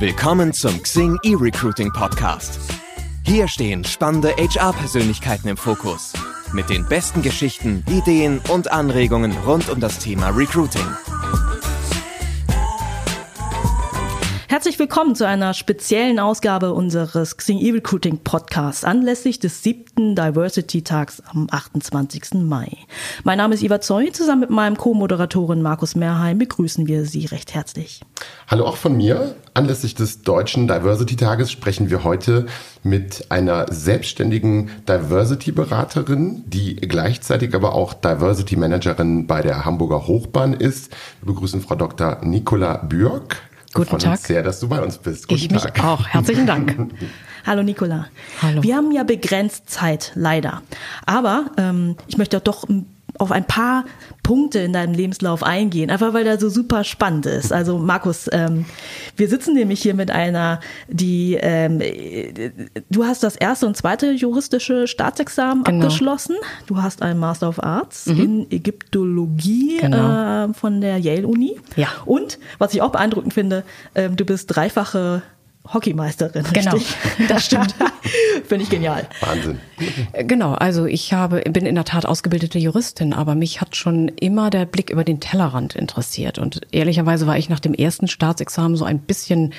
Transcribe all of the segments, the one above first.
Willkommen zum Xing eRecruiting Podcast. Hier stehen spannende HR-Persönlichkeiten im Fokus. Mit den besten Geschichten, Ideen und Anregungen rund um das Thema Recruiting. Willkommen zu einer speziellen Ausgabe unseres Xing E-Recruiting Podcasts anlässlich des siebten Diversity Tags am 28. Mai. Mein Name ist Iva Zoy. Zusammen mit meinem Co-Moderatorin Markus Mehrheim begrüßen wir Sie recht herzlich. Hallo auch von mir. Anlässlich des deutschen Diversity Tages sprechen wir heute mit einer selbstständigen Diversity Beraterin, die gleichzeitig aber auch Diversity Managerin bei der Hamburger Hochbahn ist. Wir begrüßen Frau Dr. Nicola Bürg. Guten Tag. Uns sehr, dass du bei uns bist. Guten ich Tag. mich auch. Herzlichen Dank. Hallo Nicola. Hallo. Wir haben ja begrenzt Zeit, leider. Aber ähm, ich möchte doch auf ein paar Punkte in deinem Lebenslauf eingehen, einfach weil der so super spannend ist. Also Markus, ähm, wir sitzen nämlich hier mit einer, die ähm, du hast das erste und zweite juristische Staatsexamen Genau. abgeschlossen. Du hast einen Master of Arts in Ägyptologie Genau. äh, von der Yale Uni. Ja. Und was ich auch beeindruckend finde, ähm, du bist dreifache Hockeymeisterin, Genau. richtig? Das stimmt. Finde ich genial. Wahnsinn. Äh, Genau, also ich habe, bin in der Tat ausgebildete Juristin, aber mich hat schon immer der Blick über den Tellerrand interessiert. Und ehrlicherweise war ich nach dem ersten Staatsexamen so ein bisschen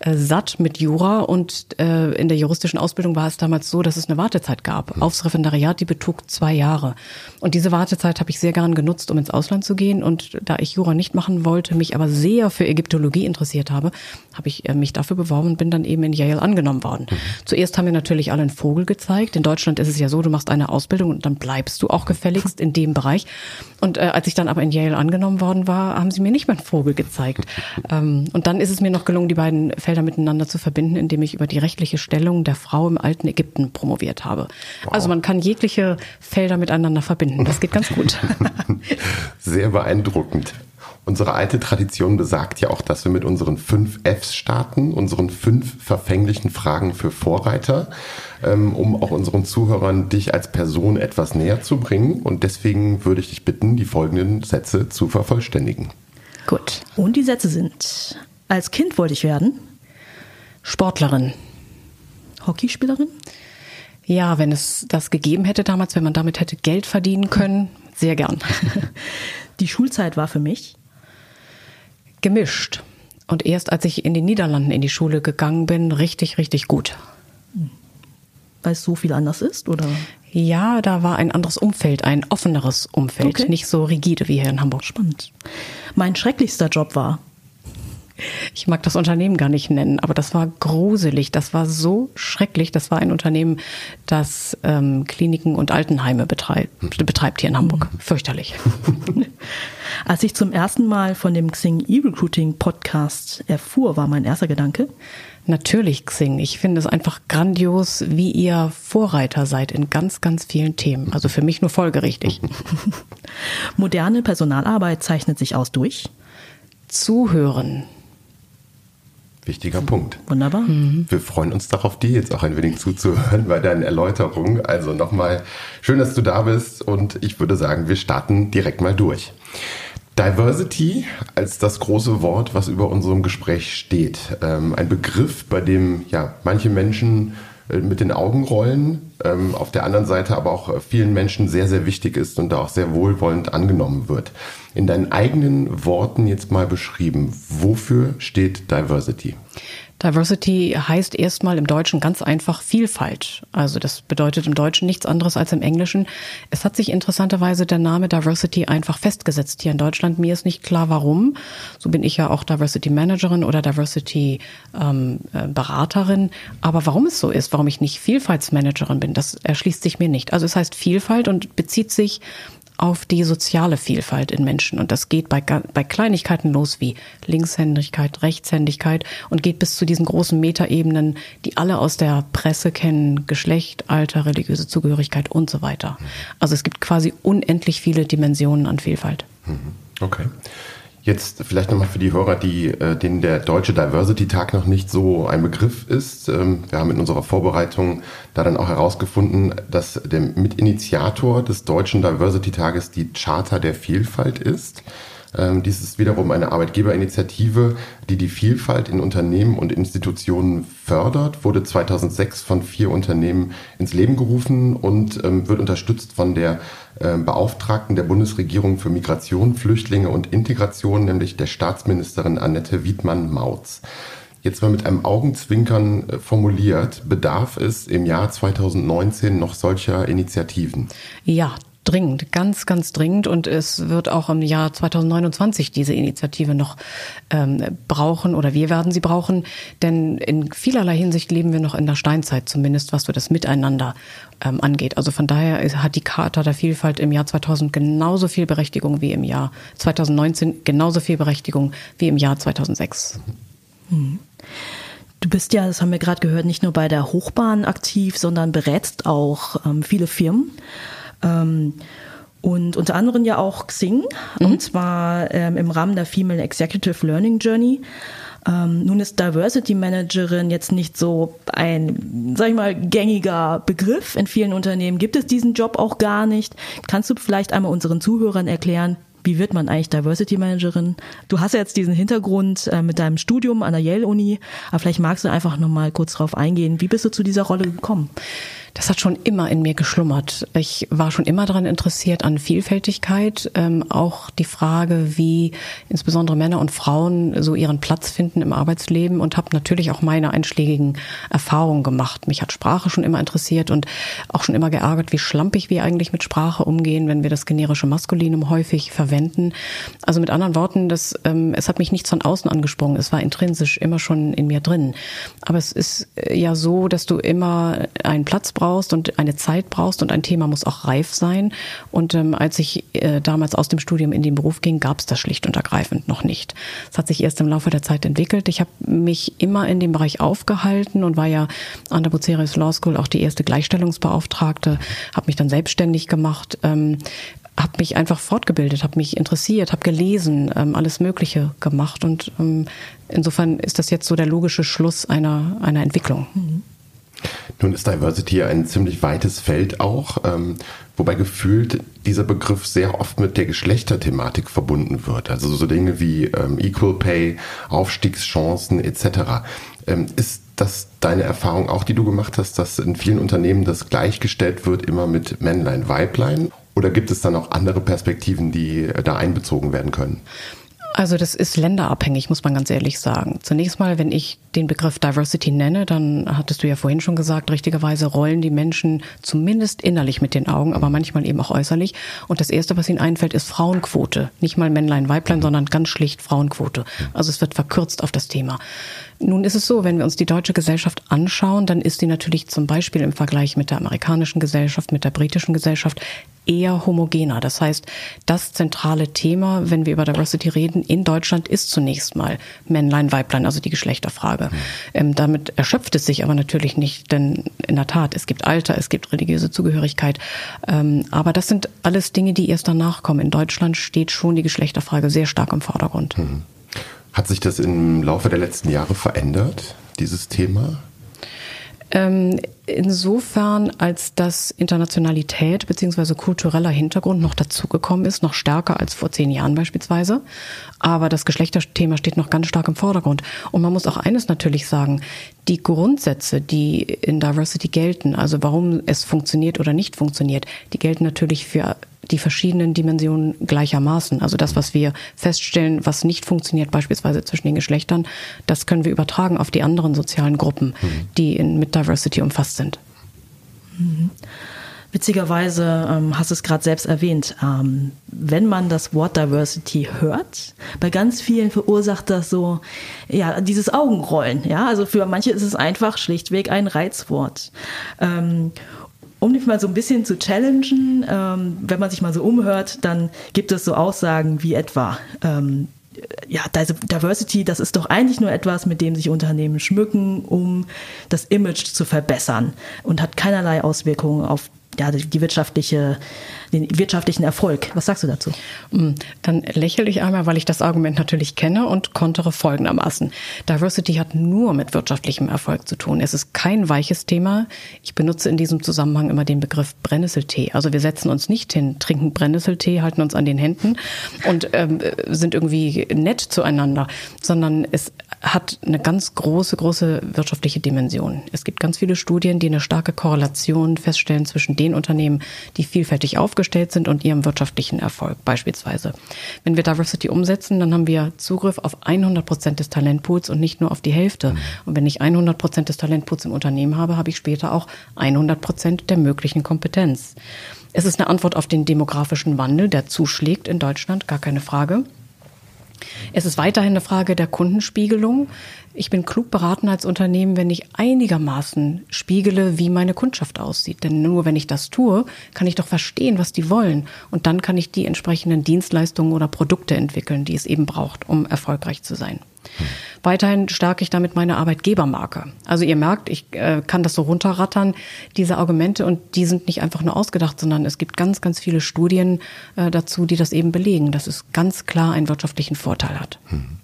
äh, satt mit Jura. Und äh, in der juristischen Ausbildung war es damals so, dass es eine Wartezeit gab. Aufs Referendariat, die betrug zwei Jahre. Und diese Wartezeit habe ich sehr gern genutzt, um ins Ausland zu gehen. Und da ich Jura nicht machen wollte, mich aber sehr für Ägyptologie interessiert habe, habe ich äh, mich dafür beworben und bin dann eben in Yale angenommen worden. Zuerst haben mir natürlich alle einen Vogel gezeigt. In Deutschland ist es ja so, du machst eine Ausbildung und dann bleibst du auch gefälligst in dem Bereich. Und äh, als ich dann aber in Yale angenommen worden war, haben sie mir nicht mehr einen Vogel gezeigt. ähm, und dann ist es mir noch gelungen, die beiden Felder miteinander zu verbinden, indem ich über die rechtliche Stellung der Frau im alten Ägypten promoviert habe. Also man kann jegliche Felder miteinander verbinden. Das geht ganz gut. Sehr beeindruckend. Unsere alte Tradition besagt ja auch, dass wir mit unseren fünf Fs starten, unseren fünf verfänglichen Fragen für Vorreiter, ähm, um auch unseren Zuhörern dich als Person etwas näher zu bringen. Und deswegen würde ich dich bitten, die folgenden Sätze zu vervollständigen. gut. Und die Sätze sind, als Kind wollte ich werden, Sportlerin. Hockeyspielerin, Ja, wenn es das gegeben hätte damals, wenn man damit hätte Geld verdienen können, sehr gern. die Schulzeit war für mich, Gemischt. Und erst als ich in den Niederlanden in die Schule gegangen bin, richtig, richtig gut. weil es so viel anders ist, oder? Ja, da war ein anderes Umfeld, ein offeneres Umfeld, Okay. nicht so rigide wie hier in Hamburg. Spannend. Mein schrecklichster Job war, Ich mag das Unternehmen gar nicht nennen, aber das war gruselig, das war so schrecklich. Das war ein Unternehmen, das ähm, Kliniken und Altenheime betreibt, betreibt hier in Hamburg. Fürchterlich. als ich zum ersten Mal von dem Xing E-Recruiting Podcast erfuhr, war mein erster Gedanke, Natürlich Xing. Ich finde es einfach grandios, wie ihr Vorreiter seid in ganz, ganz vielen Themen. Also für mich nur folgerichtig. moderne Personalarbeit zeichnet sich aus durch. Zuhören. Wichtiger Punkt. Wunderbar. Wir freuen uns darauf, dir jetzt auch ein wenig zuzuhören bei deinen Erläuterungen. Also nochmal schön, dass du da bist und ich würde sagen, wir starten direkt mal durch. Diversity als das große Wort, was über unserem Gespräch steht. Ähm, ein Begriff, bei dem ja manche Menschen mit den Augen rollen, ähm, auf der anderen Seite aber auch äh, vielen Menschen sehr, sehr wichtig ist und da auch sehr wohlwollend angenommen wird. In deinen eigenen Worten jetzt mal beschrieben, wofür steht Diversity? Diversity heißt erstmal im Deutschen ganz einfach Vielfalt. Also das bedeutet im Deutschen nichts anderes als im Englischen. Es hat sich interessanterweise der Name Diversity einfach festgesetzt hier in Deutschland. Mir ist nicht klar, warum. So bin ich ja auch Diversity Managerin oder Diversity ähm, äh, Beraterin. Aber warum es so ist, warum ich nicht Vielfaltsmanagerin bin, das erschließt sich mir nicht. Also es heißt Vielfalt und bezieht sich auf die soziale Vielfalt in Menschen. Und das geht bei, bei Kleinigkeiten los wie Linkshändigkeit, Rechtshändigkeit und geht bis zu diesen großen Metaebenen, die alle aus der Presse kennen, Geschlecht, Alter, religiöse Zugehörigkeit und so weiter. Also es gibt quasi unendlich viele Dimensionen an Vielfalt. Okay. Jetzt vielleicht nochmal für die Hörer, die, äh, denen der Deutsche Diversity Tag noch nicht so ein Begriff ist. Ähm, wir haben in unserer Vorbereitung da dann auch herausgefunden, dass der Mitinitiator des Deutschen Diversity Tages die Charta der Vielfalt ist. Ähm, dies ist wiederum eine Arbeitgeberinitiative, die die Vielfalt in Unternehmen und Institutionen fördert, wurde 2006 von vier Unternehmen ins Leben gerufen und ähm, wird unterstützt von der äh, Beauftragten der Bundesregierung für Migration, Flüchtlinge und Integration, nämlich der Staatsministerin Annette Wiedmann-Mautz. Jetzt mal mit einem Augenzwinkern äh, formuliert, bedarf es im Jahr 2019 noch solcher Initiativen? Ja, dringend, ganz, ganz dringend. Und es wird auch im Jahr 2029 diese Initiative noch ähm, brauchen oder wir werden sie brauchen. Denn in vielerlei Hinsicht leben wir noch in der Steinzeit, zumindest was so das Miteinander ähm, angeht. Also von daher hat die Charta der Vielfalt im Jahr 2000 genauso viel Berechtigung wie im Jahr 2019, genauso viel Berechtigung wie im Jahr 2006. Hm. Du bist ja, das haben wir gerade gehört, nicht nur bei der Hochbahn aktiv, sondern berätst auch ähm, viele Firmen. Ähm, und unter anderem ja auch Xing, mhm. und zwar ähm, im Rahmen der Female Executive Learning Journey. Ähm, nun ist Diversity Managerin jetzt nicht so ein, sag ich mal, gängiger Begriff. In vielen Unternehmen gibt es diesen Job auch gar nicht. Kannst du vielleicht einmal unseren Zuhörern erklären, wie wird man eigentlich Diversity Managerin? Du hast ja jetzt diesen Hintergrund äh, mit deinem Studium an der Yale Uni, aber vielleicht magst du einfach noch mal kurz drauf eingehen. Wie bist du zu dieser Rolle gekommen? Das hat schon immer in mir geschlummert. Ich war schon immer daran interessiert an Vielfältigkeit, ähm, auch die Frage, wie insbesondere Männer und Frauen so ihren Platz finden im Arbeitsleben und habe natürlich auch meine einschlägigen Erfahrungen gemacht. Mich hat Sprache schon immer interessiert und auch schon immer geärgert, wie schlampig wir eigentlich mit Sprache umgehen, wenn wir das generische Maskulinum häufig verwenden. Also mit anderen Worten, das, ähm, es hat mich nichts von außen angesprungen. Es war intrinsisch immer schon in mir drin. Aber es ist äh, ja so, dass du immer einen Platz brauchst brauchst und eine Zeit brauchst und ein Thema muss auch reif sein. Und ähm, als ich äh, damals aus dem Studium in den Beruf ging, gab es das schlicht und ergreifend noch nicht. Es hat sich erst im Laufe der Zeit entwickelt. Ich habe mich immer in dem Bereich aufgehalten und war ja an der Bucerius Law School auch die erste Gleichstellungsbeauftragte, habe mich dann selbstständig gemacht. Ähm, habe mich einfach fortgebildet, habe mich interessiert, habe gelesen, ähm, alles Mögliche gemacht und ähm, insofern ist das jetzt so der logische Schluss einer, einer Entwicklung. Mhm. Nun ist Diversity ein ziemlich weites Feld auch, ähm, wobei gefühlt dieser Begriff sehr oft mit der Geschlechterthematik verbunden wird. Also so Dinge wie ähm, Equal Pay, Aufstiegschancen etc. Ähm, ist das deine Erfahrung auch, die du gemacht hast, dass in vielen Unternehmen das gleichgestellt wird immer mit Männlein, Weiblein? Oder gibt es dann auch andere Perspektiven, die äh, da einbezogen werden können? Also das ist länderabhängig, muss man ganz ehrlich sagen. Zunächst mal, wenn ich den Begriff Diversity nenne, dann hattest du ja vorhin schon gesagt, richtigerweise rollen die Menschen zumindest innerlich mit den Augen, aber manchmal eben auch äußerlich. Und das Erste, was ihnen einfällt, ist Frauenquote. Nicht mal Männlein, Weiblein, sondern ganz schlicht Frauenquote. Also es wird verkürzt auf das Thema. Nun ist es so, wenn wir uns die deutsche Gesellschaft anschauen, dann ist die natürlich zum Beispiel im Vergleich mit der amerikanischen Gesellschaft, mit der britischen Gesellschaft eher homogener. Das heißt, das zentrale Thema, wenn wir über Diversity reden, in Deutschland ist zunächst mal Männlein, Weiblein, also die Geschlechterfrage. Mhm. Ähm, damit erschöpft es sich aber natürlich nicht, denn in der Tat, es gibt Alter, es gibt religiöse Zugehörigkeit. Ähm, aber das sind alles Dinge, die erst danach kommen. In Deutschland steht schon die Geschlechterfrage sehr stark im Vordergrund. Mhm. Hat sich das im Laufe der letzten Jahre verändert, dieses Thema? Ähm, insofern, als dass Internationalität beziehungsweise kultureller Hintergrund noch dazugekommen ist, noch stärker als vor zehn Jahren beispielsweise. Aber das Geschlechterthema steht noch ganz stark im Vordergrund. Und man muss auch eines natürlich sagen, die Grundsätze, die in Diversity gelten, also warum es funktioniert oder nicht funktioniert, die gelten natürlich für die verschiedenen Dimensionen gleichermaßen. Also das, was wir feststellen, was nicht funktioniert, beispielsweise zwischen den Geschlechtern, das können wir übertragen auf die anderen sozialen Gruppen, mhm. die in, mit Diversity umfasst sind. Mhm. Witzigerweise ähm, hast du es gerade selbst erwähnt, ähm, wenn man das Wort Diversity hört, bei ganz vielen verursacht das so, ja, dieses Augenrollen. Ja, also für manche ist es einfach schlichtweg ein Reizwort. Ähm, um dich mal so ein bisschen zu challengen, ähm, wenn man sich mal so umhört, dann gibt es so Aussagen wie etwa, ähm, ja, Diversity, das ist doch eigentlich nur etwas, mit dem sich Unternehmen schmücken, um das Image zu verbessern und hat keinerlei Auswirkungen auf ja, die wirtschaftliche den wirtschaftlichen Erfolg. Was sagst du dazu? Mm, dann lächle ich einmal, weil ich das Argument natürlich kenne und kontere folgendermaßen. Diversity hat nur mit wirtschaftlichem Erfolg zu tun. Es ist kein weiches Thema. Ich benutze in diesem Zusammenhang immer den Begriff Brennnesseltee. Also wir setzen uns nicht hin, trinken Brennnesseltee, halten uns an den Händen und ähm, sind irgendwie nett zueinander, sondern es hat eine ganz große, große wirtschaftliche Dimension. Es gibt ganz viele Studien, die eine starke Korrelation feststellen zwischen den Unternehmen, die vielfältig aufgestellt sind und ihrem wirtschaftlichen Erfolg beispielsweise. Wenn wir Diversity umsetzen, dann haben wir Zugriff auf 100 Prozent des Talentpools und nicht nur auf die Hälfte. Mhm. Und wenn ich 100 Prozent des Talentpools im Unternehmen habe, habe ich später auch 100 Prozent der möglichen Kompetenz. Es ist eine Antwort auf den demografischen Wandel, der zuschlägt in Deutschland, gar keine Frage. Es ist weiterhin eine Frage der Kundenspiegelung. Ich bin klug beraten als Unternehmen, wenn ich einigermaßen spiegele, wie meine Kundschaft aussieht. Denn nur wenn ich das tue, kann ich doch verstehen, was die wollen. Und dann kann ich die entsprechenden Dienstleistungen oder Produkte entwickeln, die es eben braucht, um erfolgreich zu sein. Weiterhin stärke ich damit meine Arbeitgebermarke. Also ihr merkt, ich äh, kann das so runterrattern, diese Argumente, und die sind nicht einfach nur ausgedacht, sondern es gibt ganz, ganz viele Studien äh, dazu, die das eben belegen, dass es ganz klar einen wirtschaftlichen Vorteil hat. Hm.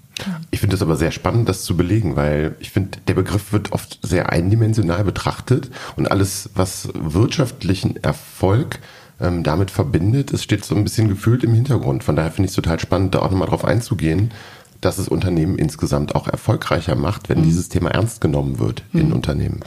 Ich finde es aber sehr spannend, das zu belegen, weil ich finde, der Begriff wird oft sehr eindimensional betrachtet und alles, was wirtschaftlichen Erfolg ähm, damit verbindet, es steht so ein bisschen gefühlt im Hintergrund. Von daher finde ich es total spannend, da auch nochmal drauf einzugehen, dass es Unternehmen insgesamt auch erfolgreicher macht, wenn mhm. dieses Thema ernst genommen wird mhm. in Unternehmen.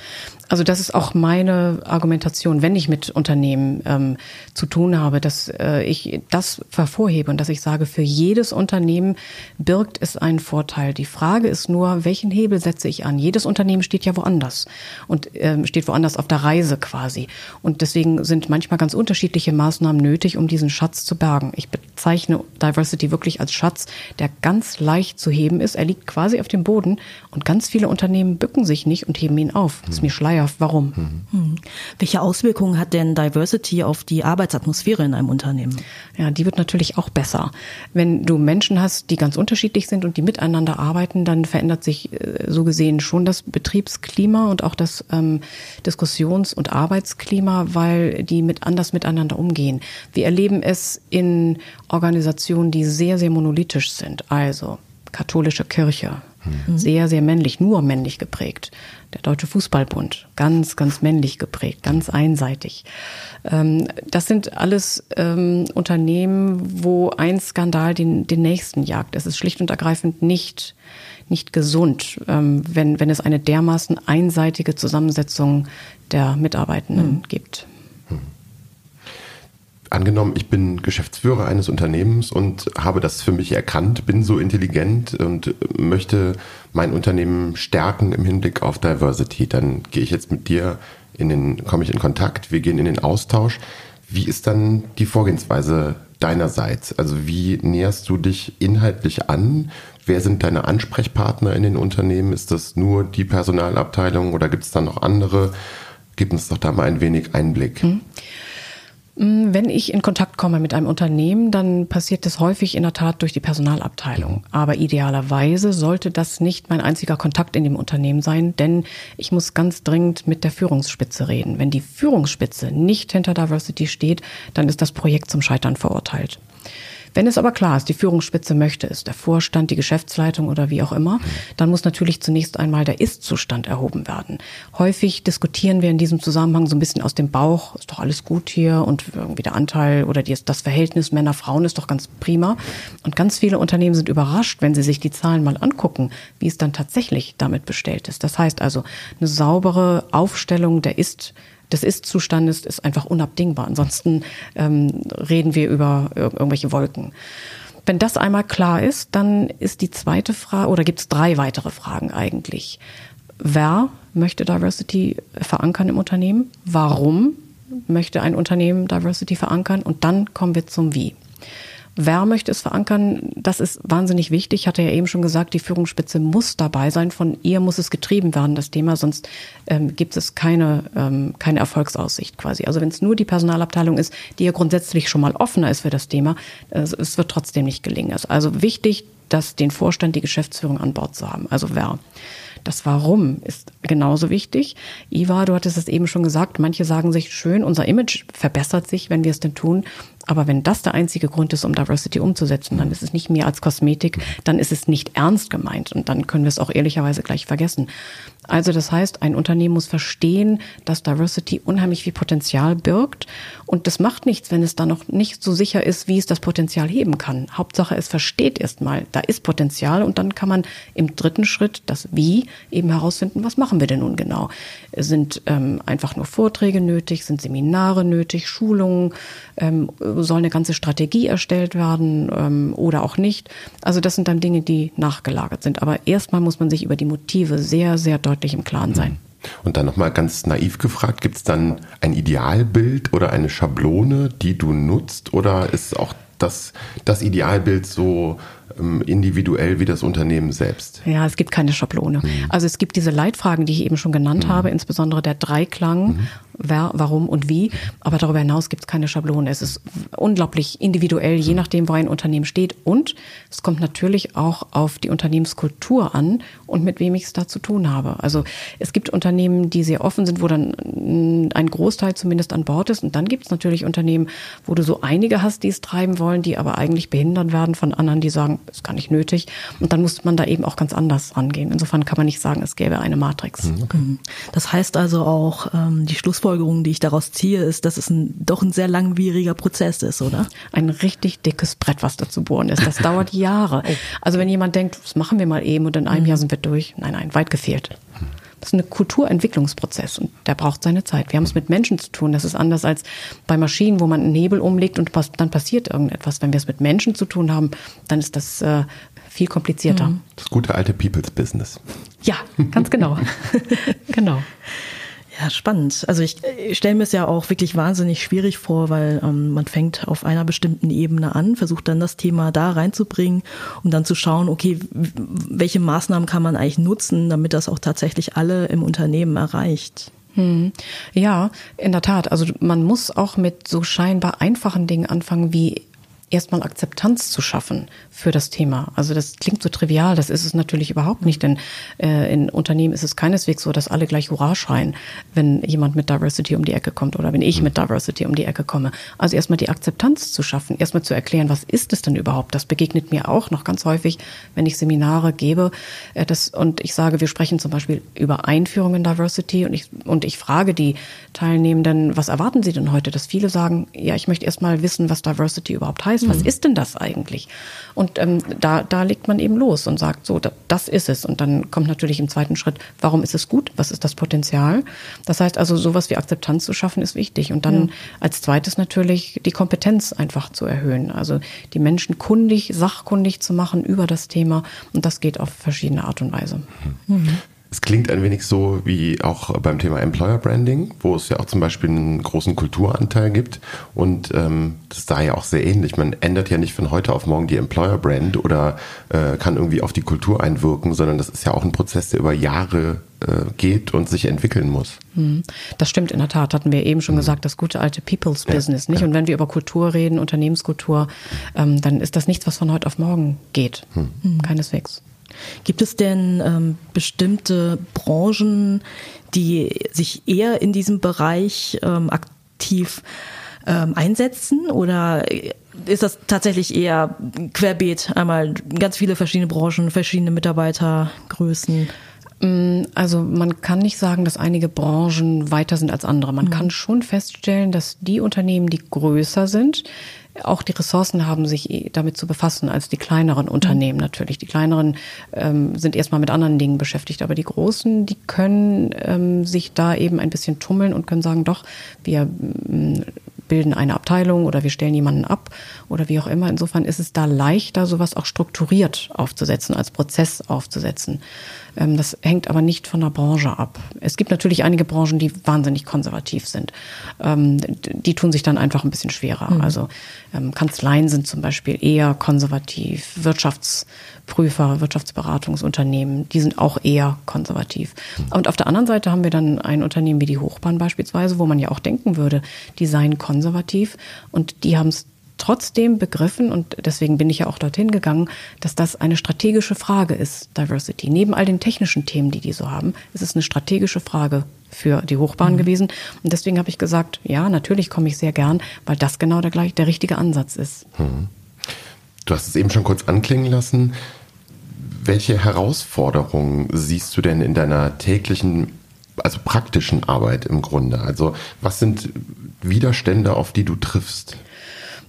Also das ist auch meine Argumentation, wenn ich mit Unternehmen ähm, zu tun habe, dass äh, ich das hervorhebe und dass ich sage, für jedes Unternehmen birgt es einen Vorteil. Die Frage ist nur, welchen Hebel setze ich an? Jedes Unternehmen steht ja woanders und ähm, steht woanders auf der Reise quasi. Und deswegen sind manchmal ganz unterschiedliche Maßnahmen nötig, um diesen Schatz zu bergen. Ich bezeichne Diversity wirklich als Schatz, der ganz leicht zu heben ist. Er liegt quasi auf dem Boden und ganz viele Unternehmen bücken sich nicht und heben ihn auf. Das ist mir schleier schleierhaft. Warum? Mhm. Welche Auswirkungen hat denn Diversity auf die Arbeitsatmosphäre in einem Unternehmen? Ja, die wird natürlich auch besser. Wenn du Menschen hast, die ganz unterschiedlich sind und die miteinander arbeiten, dann verändert sich äh, so gesehen schon das Betriebsklima und auch das ähm, Diskussions- und Arbeitsklima, weil die mit anders miteinander umgehen. Wir erleben es in Organisationen, die sehr, sehr monolithisch sind. Also katholische Kirche, mhm. sehr, sehr männlich, nur männlich geprägt der Deutsche Fußballbund, ganz, ganz männlich geprägt, ganz einseitig. Ähm, das sind alles ähm, Unternehmen, wo ein Skandal den, den nächsten jagt. Es ist schlicht und ergreifend nicht, nicht gesund, ähm, wenn, wenn es eine dermaßen einseitige Zusammensetzung der Mitarbeitenden mhm. gibt angenommen, ich bin Geschäftsführer eines Unternehmens und habe das für mich erkannt, bin so intelligent und möchte mein Unternehmen stärken im Hinblick auf Diversity, dann gehe ich jetzt mit dir in den, komme ich in Kontakt, wir gehen in den Austausch. Wie ist dann die Vorgehensweise deinerseits? Also wie näherst du dich inhaltlich an? Wer sind deine Ansprechpartner in den Unternehmen? Ist das nur die Personalabteilung oder gibt es da noch andere? Gib uns doch da mal ein wenig Einblick. Hm. Mm, wenn ich in Kontakt komme mit einem Unternehmen, dann passiert das häufig in der Tat durch die Personalabteilung. Aber idealerweise sollte das nicht mein einziger Kontakt in dem Unternehmen sein, denn ich muss ganz dringend mit der Führungsspitze reden. Wenn die Führungsspitze nicht hinter Diversity steht, dann ist das Projekt zum Scheitern verurteilt. Wenn es aber klar ist, die Führungsspitze möchte es, der Vorstand, die Geschäftsleitung oder wie auch immer, dann muss natürlich zunächst einmal der Ist-Zustand erhoben werden. Häufig diskutieren wir in diesem Zusammenhang so ein bisschen aus dem Bauch, ist doch alles gut hier und irgendwie der Anteil oder das Verhältnis Männer-Frauen ist doch ganz prima. Und ganz viele Unternehmen sind überrascht, wenn sie sich die Zahlen mal angucken, wie es dann tatsächlich damit bestellt ist. Das heißt also, eine saubere Aufstellung der Ist- des Ist-Zustandes ist einfach unabdingbar. Ansonsten ähm, reden wir über irgendwelche Wolken. Wenn das einmal klar ist, dann ist die zweite Frage, oder gibt es drei weitere Fragen eigentlich. Wer möchte Diversity verankern im Unternehmen? Warum möchte ein Unternehmen Diversity verankern? Und dann kommen wir zum Wie. Wer möchte es verankern? Das ist wahnsinnig wichtig. Ich hatte ja eben schon gesagt, die Führungsspitze muss dabei sein. Von ihr muss es getrieben werden, das Thema. Sonst ähm, gibt es keine, ähm, keine Erfolgsaussicht quasi. Also wenn es nur die Personalabteilung ist, die ja grundsätzlich schon mal offener ist für das Thema, äh, es wird trotzdem nicht gelingen. Also wichtig, dass den Vorstand, die Geschäftsführung an Bord zu haben. Also wer. Das Warum ist genauso wichtig. Iva, du hattest es eben schon gesagt, manche sagen sich schön, unser Image verbessert sich, wenn wir es denn tun. Aber wenn das der einzige Grund ist, um Diversity umzusetzen, dann ist es nicht mehr als Kosmetik, dann ist es nicht ernst gemeint und dann können wir es auch ehrlicherweise gleich vergessen. Also das heißt, ein Unternehmen muss verstehen, dass Diversity unheimlich viel Potenzial birgt und das macht nichts, wenn es da noch nicht so sicher ist, wie es das Potenzial heben kann. Hauptsache, es versteht erstmal, da ist Potenzial und dann kann man im dritten Schritt das Wie eben herausfinden, was machen wir denn nun genau? Sind ähm, einfach nur Vorträge nötig, sind Seminare nötig, Schulungen, ähm, soll eine ganze Strategie erstellt werden ähm, oder auch nicht. Also das sind dann Dinge, die nachgelagert sind. Aber erstmal muss man sich über die Motive sehr, sehr deutlich im Klaren sein. Und dann nochmal ganz naiv gefragt, gibt es dann ein Idealbild oder eine Schablone, die du nutzt? Oder ist auch das, das Idealbild so individuell wie das Unternehmen selbst? Ja, es gibt keine Schablone. Mhm. Also es gibt diese Leitfragen, die ich eben schon genannt mhm. habe, insbesondere der Dreiklang. Mhm wer, warum und wie. Aber darüber hinaus gibt es keine Schablone. Es ist unglaublich individuell, je nachdem, wo ein Unternehmen steht. Und es kommt natürlich auch auf die Unternehmenskultur an und mit wem ich es da zu tun habe. Also es gibt Unternehmen, die sehr offen sind, wo dann ein Großteil zumindest an Bord ist. Und dann gibt es natürlich Unternehmen, wo du so einige hast, die es treiben wollen, die aber eigentlich behindert werden von anderen, die sagen, ist gar nicht nötig. Und dann muss man da eben auch ganz anders rangehen. Insofern kann man nicht sagen, es gäbe eine Matrix. Mhm. Okay. Das heißt also auch, ähm, die Schlussfolgerung Schlussfolgerung, die ich daraus ziehe, ist, dass es ein, doch ein sehr langwieriger Prozess ist, oder? Ein richtig dickes Brett, was da zu bohren ist. Das dauert Jahre. Oh. Also wenn jemand denkt, das machen wir mal eben und in einem mhm. Jahr sind wir durch. Nein, nein, weit gefehlt. Das ist ein Kulturentwicklungsprozess und der braucht seine Zeit. Wir haben es mit Menschen zu tun. Das ist anders als bei Maschinen, wo man einen Nebel umlegt und dann passiert irgendetwas. Wenn wir es mit Menschen zu tun haben, dann ist das äh, viel komplizierter. Das gute alte People's Business. Ja, ganz genau. genau. Ja, spannend. Also ich, ich stelle mir es ja auch wirklich wahnsinnig schwierig vor, weil ähm, man fängt auf einer bestimmten Ebene an, versucht dann das Thema da reinzubringen, um dann zu schauen, okay, welche Maßnahmen kann man eigentlich nutzen, damit das auch tatsächlich alle im Unternehmen erreicht. Hm. Ja, in der Tat. Also man muss auch mit so scheinbar einfachen Dingen anfangen wie erstmal Akzeptanz zu schaffen für das Thema. Also das klingt so trivial, das ist es natürlich überhaupt nicht, denn äh, in Unternehmen ist es keineswegs so, dass alle gleich Hurra schreien, wenn jemand mit Diversity um die Ecke kommt oder wenn ich mit Diversity um die Ecke komme. Also erstmal die Akzeptanz zu schaffen, erstmal zu erklären, was ist es denn überhaupt? Das begegnet mir auch noch ganz häufig, wenn ich Seminare gebe äh, das, und ich sage, wir sprechen zum Beispiel über Einführung in Diversity und ich, und ich frage die Teilnehmenden, was erwarten sie denn heute? Dass viele sagen, ja, ich möchte erstmal wissen, was Diversity überhaupt heißt ist. Was mhm. ist denn das eigentlich? Und ähm, da, da legt man eben los und sagt, so, das ist es. Und dann kommt natürlich im zweiten Schritt, warum ist es gut? Was ist das Potenzial? Das heißt also, sowas wie Akzeptanz zu schaffen, ist wichtig. Und dann ja. als zweites natürlich die Kompetenz einfach zu erhöhen. Also die Menschen kundig, sachkundig zu machen über das Thema. Und das geht auf verschiedene Art und Weise. Mhm. Es klingt ein wenig so wie auch beim Thema Employer Branding, wo es ja auch zum Beispiel einen großen Kulturanteil gibt. Und ähm, das ist da ja auch sehr ähnlich. Man ändert ja nicht von heute auf morgen die Employer Brand oder äh, kann irgendwie auf die Kultur einwirken, sondern das ist ja auch ein Prozess, der über Jahre äh, geht und sich entwickeln muss. Hm. Das stimmt in der Tat, hatten wir eben schon mhm. gesagt, das gute alte People's ja, Business, nicht? Ja. Und wenn wir über Kultur reden, Unternehmenskultur, ähm, dann ist das nichts, was von heute auf morgen geht. Hm. Keineswegs. Gibt es denn ähm, bestimmte Branchen, die sich eher in diesem Bereich ähm, aktiv ähm, einsetzen oder ist das tatsächlich eher querbeet, einmal ganz viele verschiedene Branchen, verschiedene Mitarbeitergrößen? Mm, also man kann nicht sagen, dass einige Branchen weiter sind als andere. Man mhm. kann schon feststellen, dass die Unternehmen, die größer sind, auch die Ressourcen haben, sich damit zu befassen, als die kleineren Unternehmen mhm. natürlich. Die kleineren ähm, sind erstmal mit anderen Dingen beschäftigt, aber die großen, die können ähm, sich da eben ein bisschen tummeln und können sagen, doch, wir ähm, bilden eine Abteilung oder wir stellen jemanden ab oder wie auch immer. Insofern ist es da leichter, sowas auch strukturiert aufzusetzen, als Prozess aufzusetzen. Ähm, das hängt aber nicht von der Branche ab. Es gibt natürlich einige Branchen, die wahnsinnig konservativ sind. Ähm, die tun sich dann einfach ein bisschen schwerer. Mhm. Also ähm, Kanzleien sind zum Beispiel eher konservativ. Wirtschaftsprüfer, Wirtschaftsberatungsunternehmen, die sind auch eher konservativ. Mhm. Und auf der anderen Seite haben wir dann ein Unternehmen wie die Hochbahn beispielsweise, wo man ja auch denken würde, die seien konservativ und die haben es trotzdem begriffen, und deswegen bin ich ja auch dorthin gegangen, dass das eine strategische Frage ist, Diversity. Neben all den technischen Themen, die die so haben, ist es eine strategische Frage für die Hochbahn mhm. gewesen. Und deswegen habe ich gesagt, ja, natürlich komme ich sehr gern, weil das genau der, gleich, der richtige Ansatz ist. Mhm. Du hast es eben schon kurz anklingen lassen. Welche Herausforderungen siehst du denn in deiner täglichen, also praktischen Arbeit im Grunde? Also was sind Widerstände, auf die du triffst?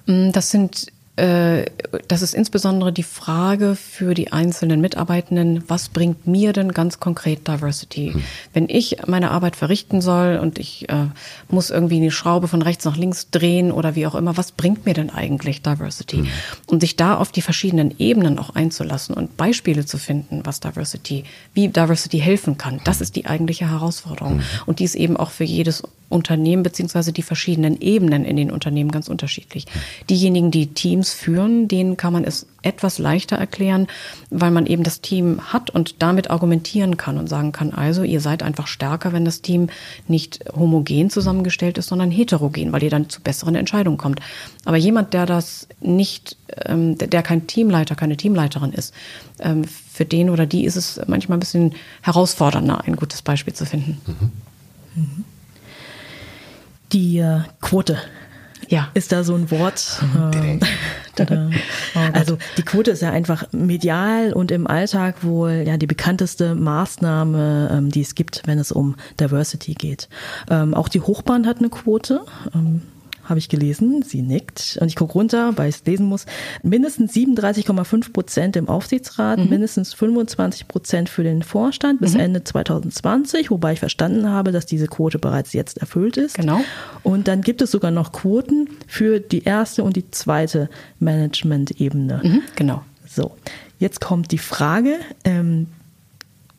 Mm, das sind das ist insbesondere die Frage für die einzelnen Mitarbeitenden, was bringt mir denn ganz konkret Diversity? Hm. Wenn ich meine Arbeit verrichten soll und ich äh, muss irgendwie eine Schraube von rechts nach links drehen oder wie auch immer, was bringt mir denn eigentlich Diversity? Hm. Und sich da auf die verschiedenen Ebenen auch einzulassen und Beispiele zu finden, was Diversity, wie Diversity helfen kann, das ist die eigentliche Herausforderung. Hm. Und die ist eben auch für jedes Unternehmen beziehungsweise die verschiedenen Ebenen in den Unternehmen ganz unterschiedlich. Hm. Diejenigen, die Teams Teams führen, denen kann man es etwas leichter erklären, weil man eben das Team hat und damit argumentieren kann und sagen kann, also ihr seid einfach stärker, wenn das Team nicht homogen zusammengestellt ist, sondern heterogen, weil ihr dann zu besseren Entscheidungen kommt. Aber jemand, der das nicht, ähm, der kein Teamleiter, keine Teamleiterin ist, ähm, für den oder die ist es manchmal ein bisschen herausfordernder, ein gutes Beispiel zu finden. Mhm. Die äh, Quote ja. ist da so ein Wort. Oh also die Quote ist ja einfach medial und im Alltag wohl ja die bekannteste Maßnahme, ähm, die es gibt, wenn es um Diversity geht. Ähm, auch die Hochbahn hat eine Quote. Ähm, habe ich gelesen. Sie nickt. Und ich gucke runter, weil ich es lesen muss. Mindestens 37,5 Prozent im Aufsichtsrat, mhm. mindestens 25 Prozent für den Vorstand bis mhm. Ende 2020, wobei ich verstanden habe, dass diese Quote bereits jetzt erfüllt ist. Genau. Und dann gibt es sogar noch Quoten für die erste und die zweite Management-Ebene. Mhm, genau. So, jetzt kommt die Frage, ähm,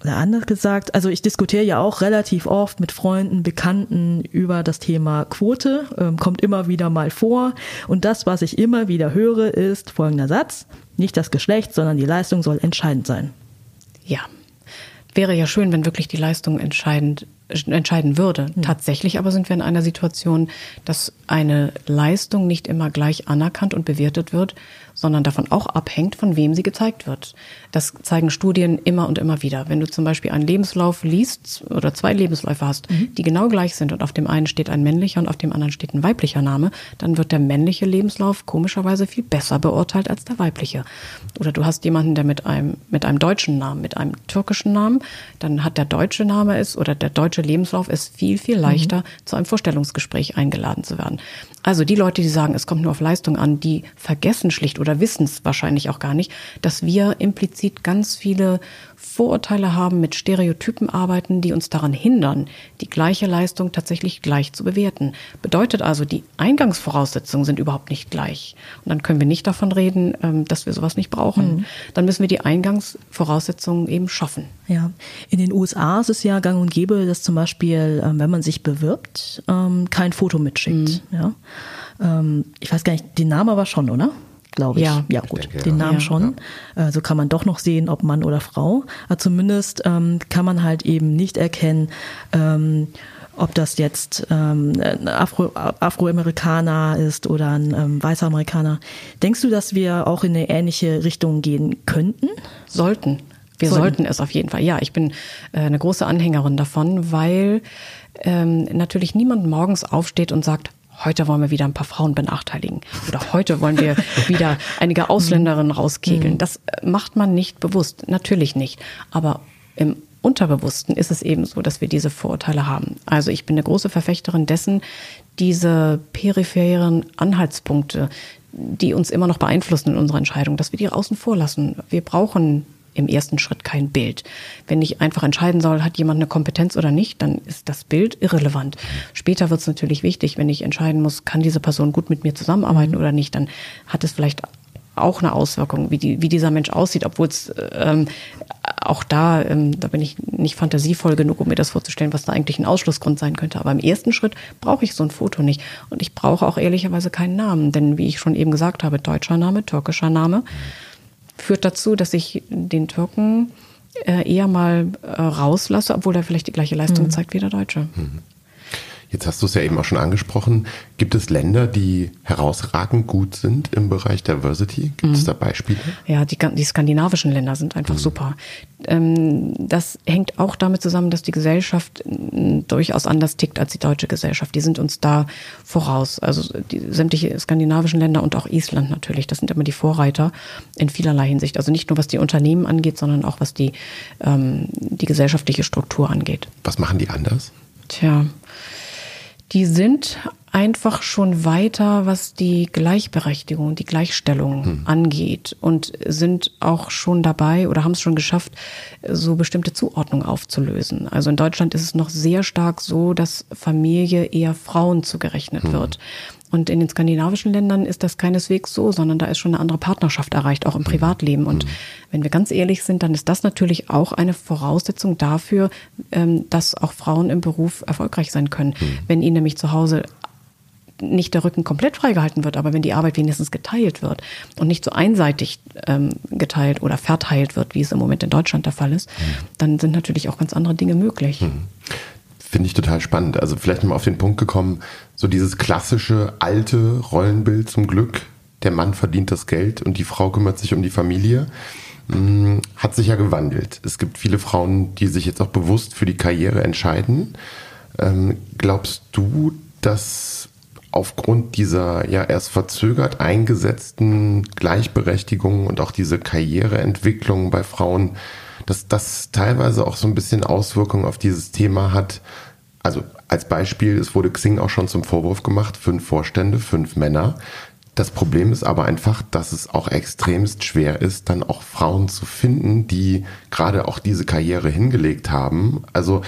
oder anders gesagt, also ich diskutiere ja auch relativ oft mit Freunden, Bekannten über das Thema Quote, ähm, kommt immer wieder mal vor. Und das, was ich immer wieder höre, ist folgender Satz. Nicht das Geschlecht, sondern die Leistung soll entscheidend sein. Ja. Wäre ja schön, wenn wirklich die Leistung entscheidend entscheiden würde. Hm. Tatsächlich aber sind wir in einer Situation, dass eine Leistung nicht immer gleich anerkannt und bewertet wird, sondern davon auch abhängt, von wem sie gezeigt wird. Das zeigen Studien immer und immer wieder. Wenn du zum Beispiel einen Lebenslauf liest oder zwei Lebensläufe hast, mhm. die genau gleich sind und auf dem einen steht ein männlicher und auf dem anderen steht ein weiblicher Name, dann wird der männliche Lebenslauf komischerweise viel besser beurteilt als der weibliche. Oder du hast jemanden, der mit einem, mit einem deutschen Namen, mit einem türkischen Namen, dann hat der deutsche Name ist oder der deutsche Lebenslauf ist viel, viel leichter, mhm. zu einem Vorstellungsgespräch eingeladen zu werden. Also die Leute, die sagen, es kommt nur auf Leistung an, die vergessen schlicht oder wissen es wahrscheinlich auch gar nicht, dass wir implizit ganz viele Vorurteile haben, mit Stereotypen arbeiten, die uns daran hindern, die gleiche Leistung tatsächlich gleich zu bewerten. Bedeutet also, die Eingangsvoraussetzungen sind überhaupt nicht gleich. Und dann können wir nicht davon reden, ähm, dass wir sowas nicht brauchen. Mhm. Dann müssen wir die Eingangsvoraussetzungen eben schaffen. Ja, in den USA ist es ja gang und gäbe, dass zum Beispiel, ähm, wenn man sich bewirbt, ähm, kein Foto mitschickt. Mhm. Ja. Ich weiß gar nicht, den Namen aber schon, oder? Glaube ich. Ja, ja gut, denke, den Namen ja. schon. Ja. Äh, so kann man doch noch sehen, ob Mann oder Frau. Aber zumindest ähm, kann man halt eben nicht erkennen, ähm, ob das jetzt ähm, ein Afro, Afroamerikaner ist oder ein ähm, weißer Amerikaner. Denkst du, dass wir auch in eine ähnliche Richtung gehen könnten? Sollten. Wir sollten, sollten es auf jeden Fall. Ja, ich bin äh, eine große Anhängerin davon, weil ähm, natürlich niemand morgens aufsteht und sagt, heute wollen wir wieder ein paar Frauen benachteiligen oder heute wollen wir wieder einige Ausländerinnen rauskegeln. Mhm. Das äh, macht man nicht bewusst, natürlich nicht. Aber im Unterbewussten ist es eben so, dass wir diese Vorurteile haben. Also ich bin eine große Verfechterin dessen, diese peripheren Anhaltspunkte, die uns immer noch beeinflussen in unserer Entscheidung, dass wir die außen vor lassen. Wir brauchen im ersten Schritt kein Bild. Wenn ich einfach entscheiden soll, hat jemand eine Kompetenz oder nicht, dann ist das Bild irrelevant. Später wird es natürlich wichtig, wenn ich entscheiden muss, kann diese Person gut mit mir zusammenarbeiten oder nicht, dann hat es vielleicht auch eine Auswirkung, wie, die, wie dieser Mensch aussieht, obwohl es ähm, auch da, ähm, da bin ich nicht fantasievoll genug, um mir das vorzustellen, was da eigentlich ein Ausschlussgrund sein könnte. Aber im ersten Schritt brauche ich so ein Foto nicht. Und ich brauche auch ehrlicherweise keinen Namen, denn wie ich schon eben gesagt habe, deutscher Name, türkischer Name, führt dazu, dass ich den Türken äh, eher mal äh, rauslasse, obwohl er vielleicht die gleiche Leistung mhm. zeigt wie der Deutsche. Mhm. Jetzt hast du es ja eben auch schon angesprochen. Gibt es Länder, die herausragend gut sind im Bereich Diversity? Gibt mhm. es da Beispiele? Ja, die, die skandinavischen Länder sind einfach mhm. super. Ähm, das hängt auch damit zusammen, dass die Gesellschaft durchaus anders tickt als die deutsche Gesellschaft. Die sind uns da voraus. Also die sämtliche skandinavischen Länder und auch Island natürlich. Das sind immer die Vorreiter in vielerlei Hinsicht. Also nicht nur was die Unternehmen angeht, sondern auch was die, ähm, die gesellschaftliche Struktur angeht. Was machen die anders? Tja, die sind einfach schon weiter, was die Gleichberechtigung, die Gleichstellung hm. angeht und sind auch schon dabei oder haben es schon geschafft, so bestimmte Zuordnungen aufzulösen. Also in Deutschland ist es noch sehr stark so, dass Familie eher Frauen zugerechnet hm. wird. Und in den skandinavischen Ländern ist das keineswegs so, sondern da ist schon eine andere Partnerschaft erreicht, auch im mhm. Privatleben. Und mhm. wenn wir ganz ehrlich sind, dann ist das natürlich auch eine Voraussetzung dafür, ähm, dass auch Frauen im Beruf erfolgreich sein können. Mhm. Wenn ihnen nämlich zu Hause nicht der Rücken komplett freigehalten wird, aber wenn die Arbeit wenigstens geteilt wird und nicht so einseitig ähm, geteilt oder verteilt wird, wie es im Moment in Deutschland der Fall ist, dann sind natürlich auch ganz andere Dinge möglich. Finde ich total spannend. Also vielleicht mal auf den Punkt gekommen, so dieses klassische alte Rollenbild zum Glück, der Mann verdient das Geld und die Frau kümmert sich um die Familie, hm, hat sich ja gewandelt. Es gibt viele Frauen, die sich jetzt auch bewusst für die Karriere entscheiden. Ähm, glaubst du, dass aufgrund dieser ja erst verzögert eingesetzten Gleichberechtigung und auch diese Karriereentwicklung bei Frauen dass das teilweise auch so ein bisschen Auswirkungen auf dieses Thema hat. Also als Beispiel, es wurde Xing auch schon zum Vorwurf gemacht, fünf Vorstände, fünf Männer. Das Problem ist aber einfach, dass es auch extremst schwer ist, dann auch Frauen zu finden, die gerade auch diese Karriere hingelegt haben. Also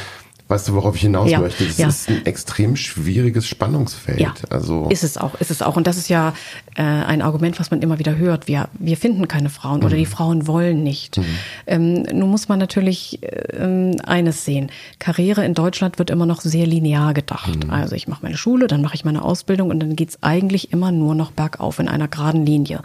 Weißt du, worauf ich hinaus ja, möchte? Das ja. ist ein extrem schwieriges Spannungsfeld. Ja, also ist es auch, ist es auch. Und das ist ja äh, ein Argument, was man immer wieder hört. Wir, wir finden keine Frauen mhm. oder die Frauen wollen nicht. Mhm. Ähm, nun muss man natürlich ähm, eines sehen. Karriere in Deutschland wird immer noch sehr linear gedacht. Mhm. Also ich mache meine Schule, dann mache ich meine Ausbildung und dann geht's eigentlich immer nur noch bergauf in einer geraden Linie.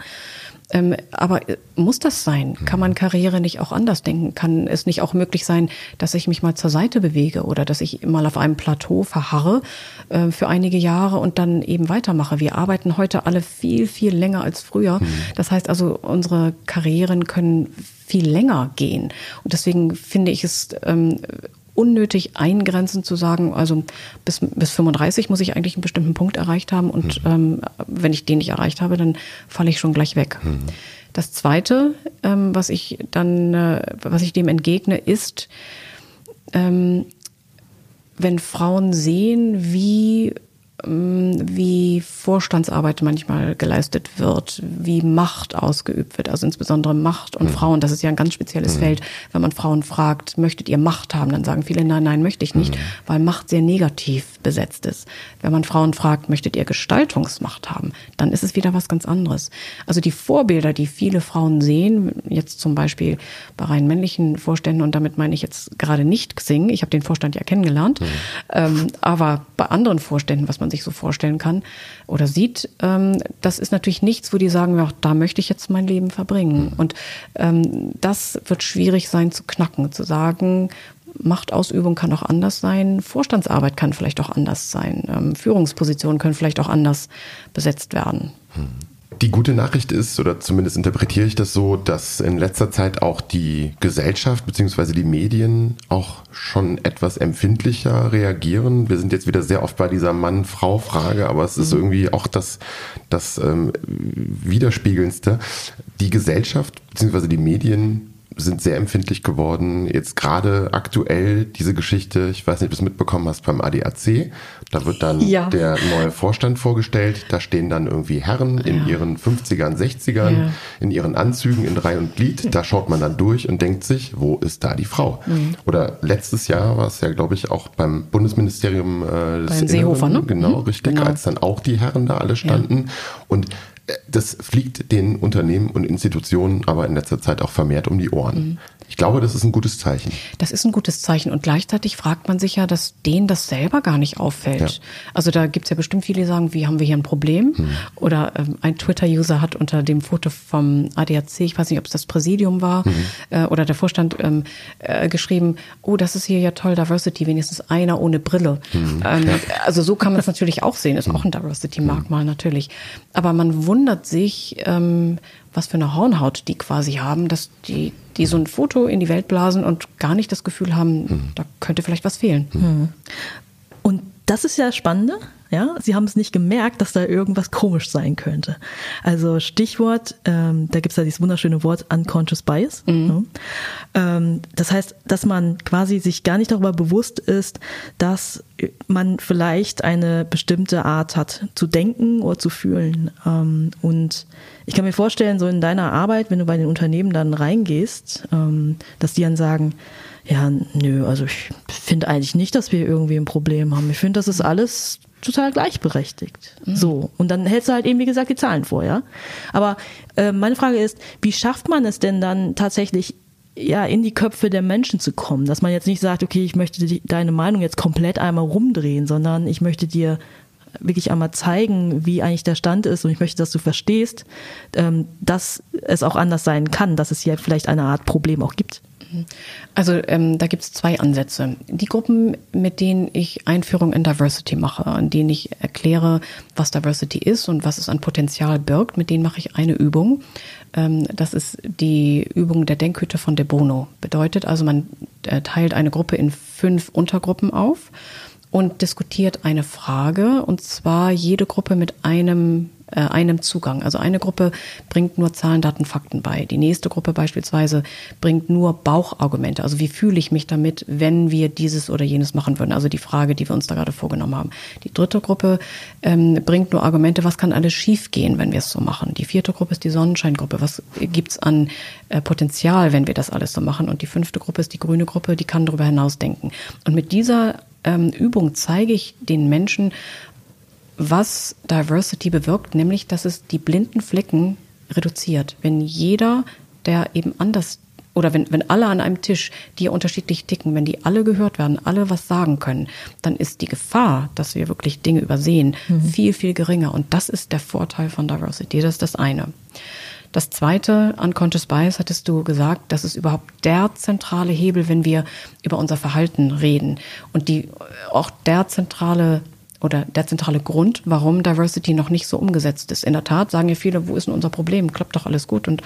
Ähm, aber äh, muss das sein? Kann man Karriere nicht auch anders denken? Kann es nicht auch möglich sein, dass ich mich mal zur Seite bewege oder dass ich mal auf einem Plateau verharre äh, für einige Jahre und dann eben weitermache? Wir arbeiten heute alle viel, viel länger als früher. Mhm. Das heißt also, unsere Karrieren können viel länger gehen. Und deswegen finde ich es ähm, unnötig eingrenzen zu sagen, also bis, bis 35 muss ich eigentlich einen bestimmten Punkt erreicht haben und mhm. ähm, wenn ich den nicht erreicht habe, dann falle ich schon gleich weg. Mhm. Das Zweite, ähm, was ich dann, äh, was ich dem entgegne, ist, ähm, wenn Frauen sehen, wie wie Vorstandsarbeit manchmal geleistet wird, wie Macht ausgeübt wird, also insbesondere Macht und mhm. Frauen. Das ist ja ein ganz spezielles mhm. Feld. Wenn man Frauen fragt, möchtet ihr Macht haben, dann sagen viele, nein, nein, möchte ich nicht, mhm. weil Macht sehr negativ besetzt ist. Wenn man Frauen fragt, möchtet ihr Gestaltungsmacht haben, dann ist es wieder was ganz anderes. Also die Vorbilder, die viele Frauen sehen, jetzt zum Beispiel bei rein männlichen Vorständen, und damit meine ich jetzt gerade nicht Xing, ich habe den Vorstand ja kennengelernt, mhm. ähm, aber bei anderen Vorständen, was man sich so vorstellen kann oder sieht, ähm, das ist natürlich nichts, wo die sagen, ja, da möchte ich jetzt mein Leben verbringen. Mhm. Und ähm, das wird schwierig sein zu knacken, zu sagen, Machtausübung kann auch anders sein, Vorstandsarbeit kann vielleicht auch anders sein, ähm, Führungspositionen können vielleicht auch anders besetzt werden. Die gute Nachricht ist, oder zumindest interpretiere ich das so, dass in letzter Zeit auch die Gesellschaft bzw. die Medien auch schon etwas empfindlicher reagieren. Wir sind jetzt wieder sehr oft bei dieser Mann-Frau-Frage, aber es ist mhm. irgendwie auch das, das ähm, Widerspiegelndste. Die Gesellschaft bzw. die Medien sind sehr empfindlich geworden. Jetzt gerade aktuell diese Geschichte, ich weiß nicht, ob du es mitbekommen hast beim ADAC. Da wird dann ja. der neue Vorstand vorgestellt. Da stehen dann irgendwie Herren in ja. ihren 50ern, 60ern, ja. in ihren Anzügen in Reihe und Glied. Da schaut man dann durch und denkt sich, wo ist da die Frau? Mhm. Oder letztes Jahr war es ja, glaube ich, auch beim Bundesministerium äh, des Beim Seehofer, ne? Genau, mhm. richtig, genau. als dann auch die Herren da alle standen. Und das fliegt den Unternehmen und Institutionen aber in letzter Zeit auch vermehrt um die Ohren. Mhm. Ich glaube, das ist ein gutes Zeichen. Das ist ein gutes Zeichen. Und gleichzeitig fragt man sich ja, dass denen das selber gar nicht auffällt. Ja. Also da gibt es ja bestimmt viele, die sagen, wie haben wir hier ein Problem? Hm. Oder ähm, ein Twitter-User hat unter dem Foto vom ADAC, ich weiß nicht, ob es das Präsidium war hm. äh, oder der Vorstand, ähm, äh, geschrieben, oh, das ist hier ja toll, Diversity, wenigstens einer ohne Brille. Hm. Ähm, ja. Also so kann man es natürlich auch sehen, ist auch ein Diversity-Merkmal natürlich. Aber man wundert sich, ähm, was für eine Hornhaut die quasi haben, dass die, die so ein Foto in die Welt blasen und gar nicht das Gefühl haben, mhm. da könnte vielleicht was fehlen. Mhm. Und das ist ja das Spannende. Ja, sie haben es nicht gemerkt, dass da irgendwas komisch sein könnte. Also Stichwort, ähm, da gibt es ja dieses wunderschöne Wort Unconscious Bias. Mhm. Ja. Ähm, das heißt, dass man quasi sich gar nicht darüber bewusst ist, dass man vielleicht eine bestimmte Art hat zu denken oder zu fühlen. Ähm, und ich kann mir vorstellen, so in deiner Arbeit, wenn du bei den Unternehmen dann reingehst, ähm, dass die dann sagen, ja, nö, also ich finde eigentlich nicht, dass wir irgendwie ein Problem haben. Ich finde, das ist alles total gleichberechtigt. Mhm. So. Und dann hältst du halt eben, wie gesagt, die Zahlen vor, ja. Aber äh, meine Frage ist, wie schafft man es denn dann tatsächlich, ja, in die Köpfe der Menschen zu kommen? Dass man jetzt nicht sagt, okay, ich möchte die, deine Meinung jetzt komplett einmal rumdrehen, sondern ich möchte dir wirklich einmal zeigen, wie eigentlich der Stand ist und ich möchte, dass du verstehst, ähm, dass es auch anders sein kann, dass es hier vielleicht eine Art Problem auch gibt. Also ähm, da gibt es zwei Ansätze. Die Gruppen, mit denen ich Einführung in Diversity mache, an denen ich erkläre, was Diversity ist und was es an Potenzial birgt, mit denen mache ich eine Übung. Ähm, das ist die Übung der Denkhütte von De Bono. Bedeutet also, man äh, teilt eine Gruppe in fünf Untergruppen auf und diskutiert eine Frage, und zwar jede Gruppe mit einem einem Zugang. Also eine Gruppe bringt nur Zahlen, Daten, Fakten bei. Die nächste Gruppe beispielsweise bringt nur Bauchargumente. Also wie fühle ich mich damit, wenn wir dieses oder jenes machen würden? Also die Frage, die wir uns da gerade vorgenommen haben. Die dritte Gruppe ähm, bringt nur Argumente, was kann alles schiefgehen, wenn wir es so machen? Die vierte Gruppe ist die Sonnenscheingruppe. Was gibt's an äh, Potenzial, wenn wir das alles so machen? Und die fünfte Gruppe ist die grüne Gruppe, die kann darüber hinaus denken. Und mit dieser ähm, Übung zeige ich den Menschen, was Diversity bewirkt, nämlich dass es die blinden Flecken reduziert. Wenn jeder, der eben anders oder wenn, wenn alle an einem Tisch, die unterschiedlich ticken, wenn die alle gehört werden, alle was sagen können, dann ist die Gefahr, dass wir wirklich Dinge übersehen, mhm. viel, viel geringer. Und das ist der Vorteil von Diversity. Das ist das eine. Das zweite, Unconscious Bias, hattest du gesagt, das ist überhaupt der zentrale Hebel, wenn wir über unser Verhalten reden. Und die, auch der zentrale oder der zentrale Grund, warum Diversity noch nicht so umgesetzt ist. In der Tat sagen ja viele, wo ist denn unser Problem? Klappt doch alles gut und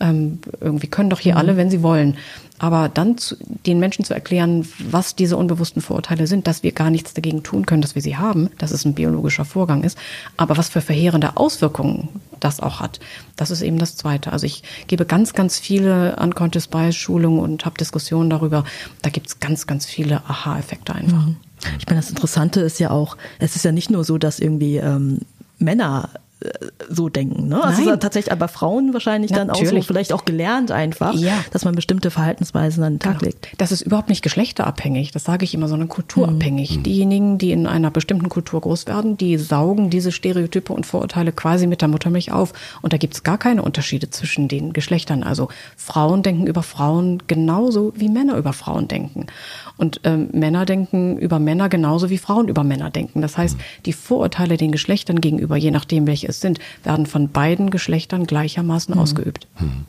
ähm, irgendwie können doch hier mhm. alle, wenn sie wollen. Aber dann zu, den Menschen zu erklären, was diese unbewussten Vorurteile sind, dass wir gar nichts dagegen tun können, dass wir sie haben, dass es ein biologischer Vorgang ist, aber was für verheerende Auswirkungen das auch hat, das ist eben das Zweite. Also ich gebe ganz, ganz viele Unconscious Bias Schulungen und habe Diskussionen darüber. Da gibt es ganz, ganz viele Aha-Effekte einfach. Mhm. Ich meine, das Interessante ist ja auch, es ist ja nicht nur so, dass irgendwie ähm, Männer so denken. Ne? Also tatsächlich aber Frauen wahrscheinlich Natürlich. dann auch so, vielleicht auch gelernt einfach, ja. dass man bestimmte Verhaltensweisen an den Tag genau. legt. Das ist überhaupt nicht geschlechterabhängig, das sage ich immer, sondern kulturabhängig. Mhm. Diejenigen, die in einer bestimmten Kultur groß werden, die saugen diese Stereotype und Vorurteile quasi mit der Muttermilch auf. Und da gibt es gar keine Unterschiede zwischen den Geschlechtern. Also Frauen denken über Frauen genauso wie Männer über Frauen denken. Und ähm, Männer denken über Männer genauso wie Frauen über Männer denken. Das heißt, die Vorurteile den Geschlechtern gegenüber, je nachdem welche es sind, werden von beiden Geschlechtern gleichermaßen mhm. ausgeübt. Mhm.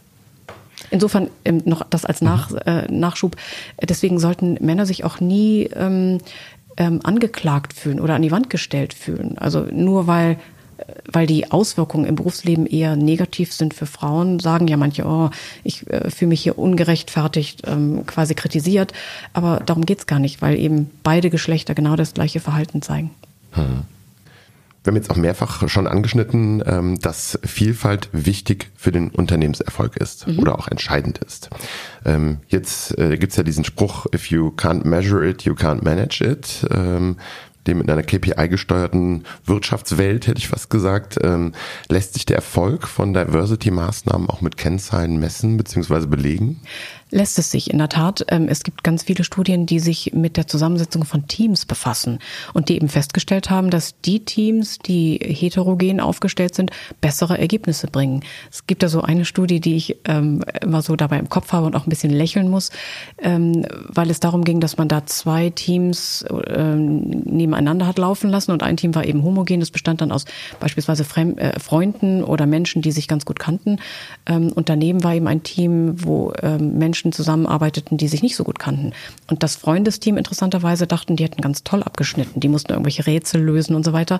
Insofern ähm, noch das als Nach, äh, Nachschub. Deswegen sollten Männer sich auch nie ähm, ähm, angeklagt fühlen oder an die Wand gestellt fühlen. Also nur weil weil die Auswirkungen im Berufsleben eher negativ sind für Frauen, sagen ja manche, oh, ich äh, fühle mich hier ungerechtfertigt ähm, quasi kritisiert. Aber darum geht's gar nicht, weil eben beide Geschlechter genau das gleiche Verhalten zeigen. Hm. Wir haben jetzt auch mehrfach schon angeschnitten, ähm, dass Vielfalt wichtig für den Unternehmenserfolg ist mhm. oder auch entscheidend ist. Ähm, jetzt äh, gibt's ja diesen Spruch, if you can't measure it, you can't manage it. Ähm, dem in einer KPI-gesteuerten Wirtschaftswelt, hätte ich fast gesagt, lässt sich der Erfolg von Diversity-Maßnahmen auch mit Kennzahlen messen bzw. belegen? Lässt es sich in der Tat. Ähm, es gibt ganz viele Studien, die sich mit der Zusammensetzung von Teams befassen und die eben festgestellt haben, dass die Teams, die heterogen aufgestellt sind, bessere Ergebnisse bringen. Es gibt da so eine Studie, die ich ähm, immer so dabei im Kopf habe und auch ein bisschen lächeln muss, ähm, weil es darum ging, dass man da zwei Teams nebeneinander hat laufen lassen und ein Team war eben homogen. Das bestand dann aus beispielsweise äh, Freunden oder Menschen, die sich ganz gut kannten. und daneben war eben ein Team, wo Menschen Menschen zusammenarbeiteten, die sich nicht so gut kannten. Und das Freundesteam interessanterweise dachten, die hätten ganz toll abgeschnitten. Die mussten irgendwelche Rätsel lösen und so weiter.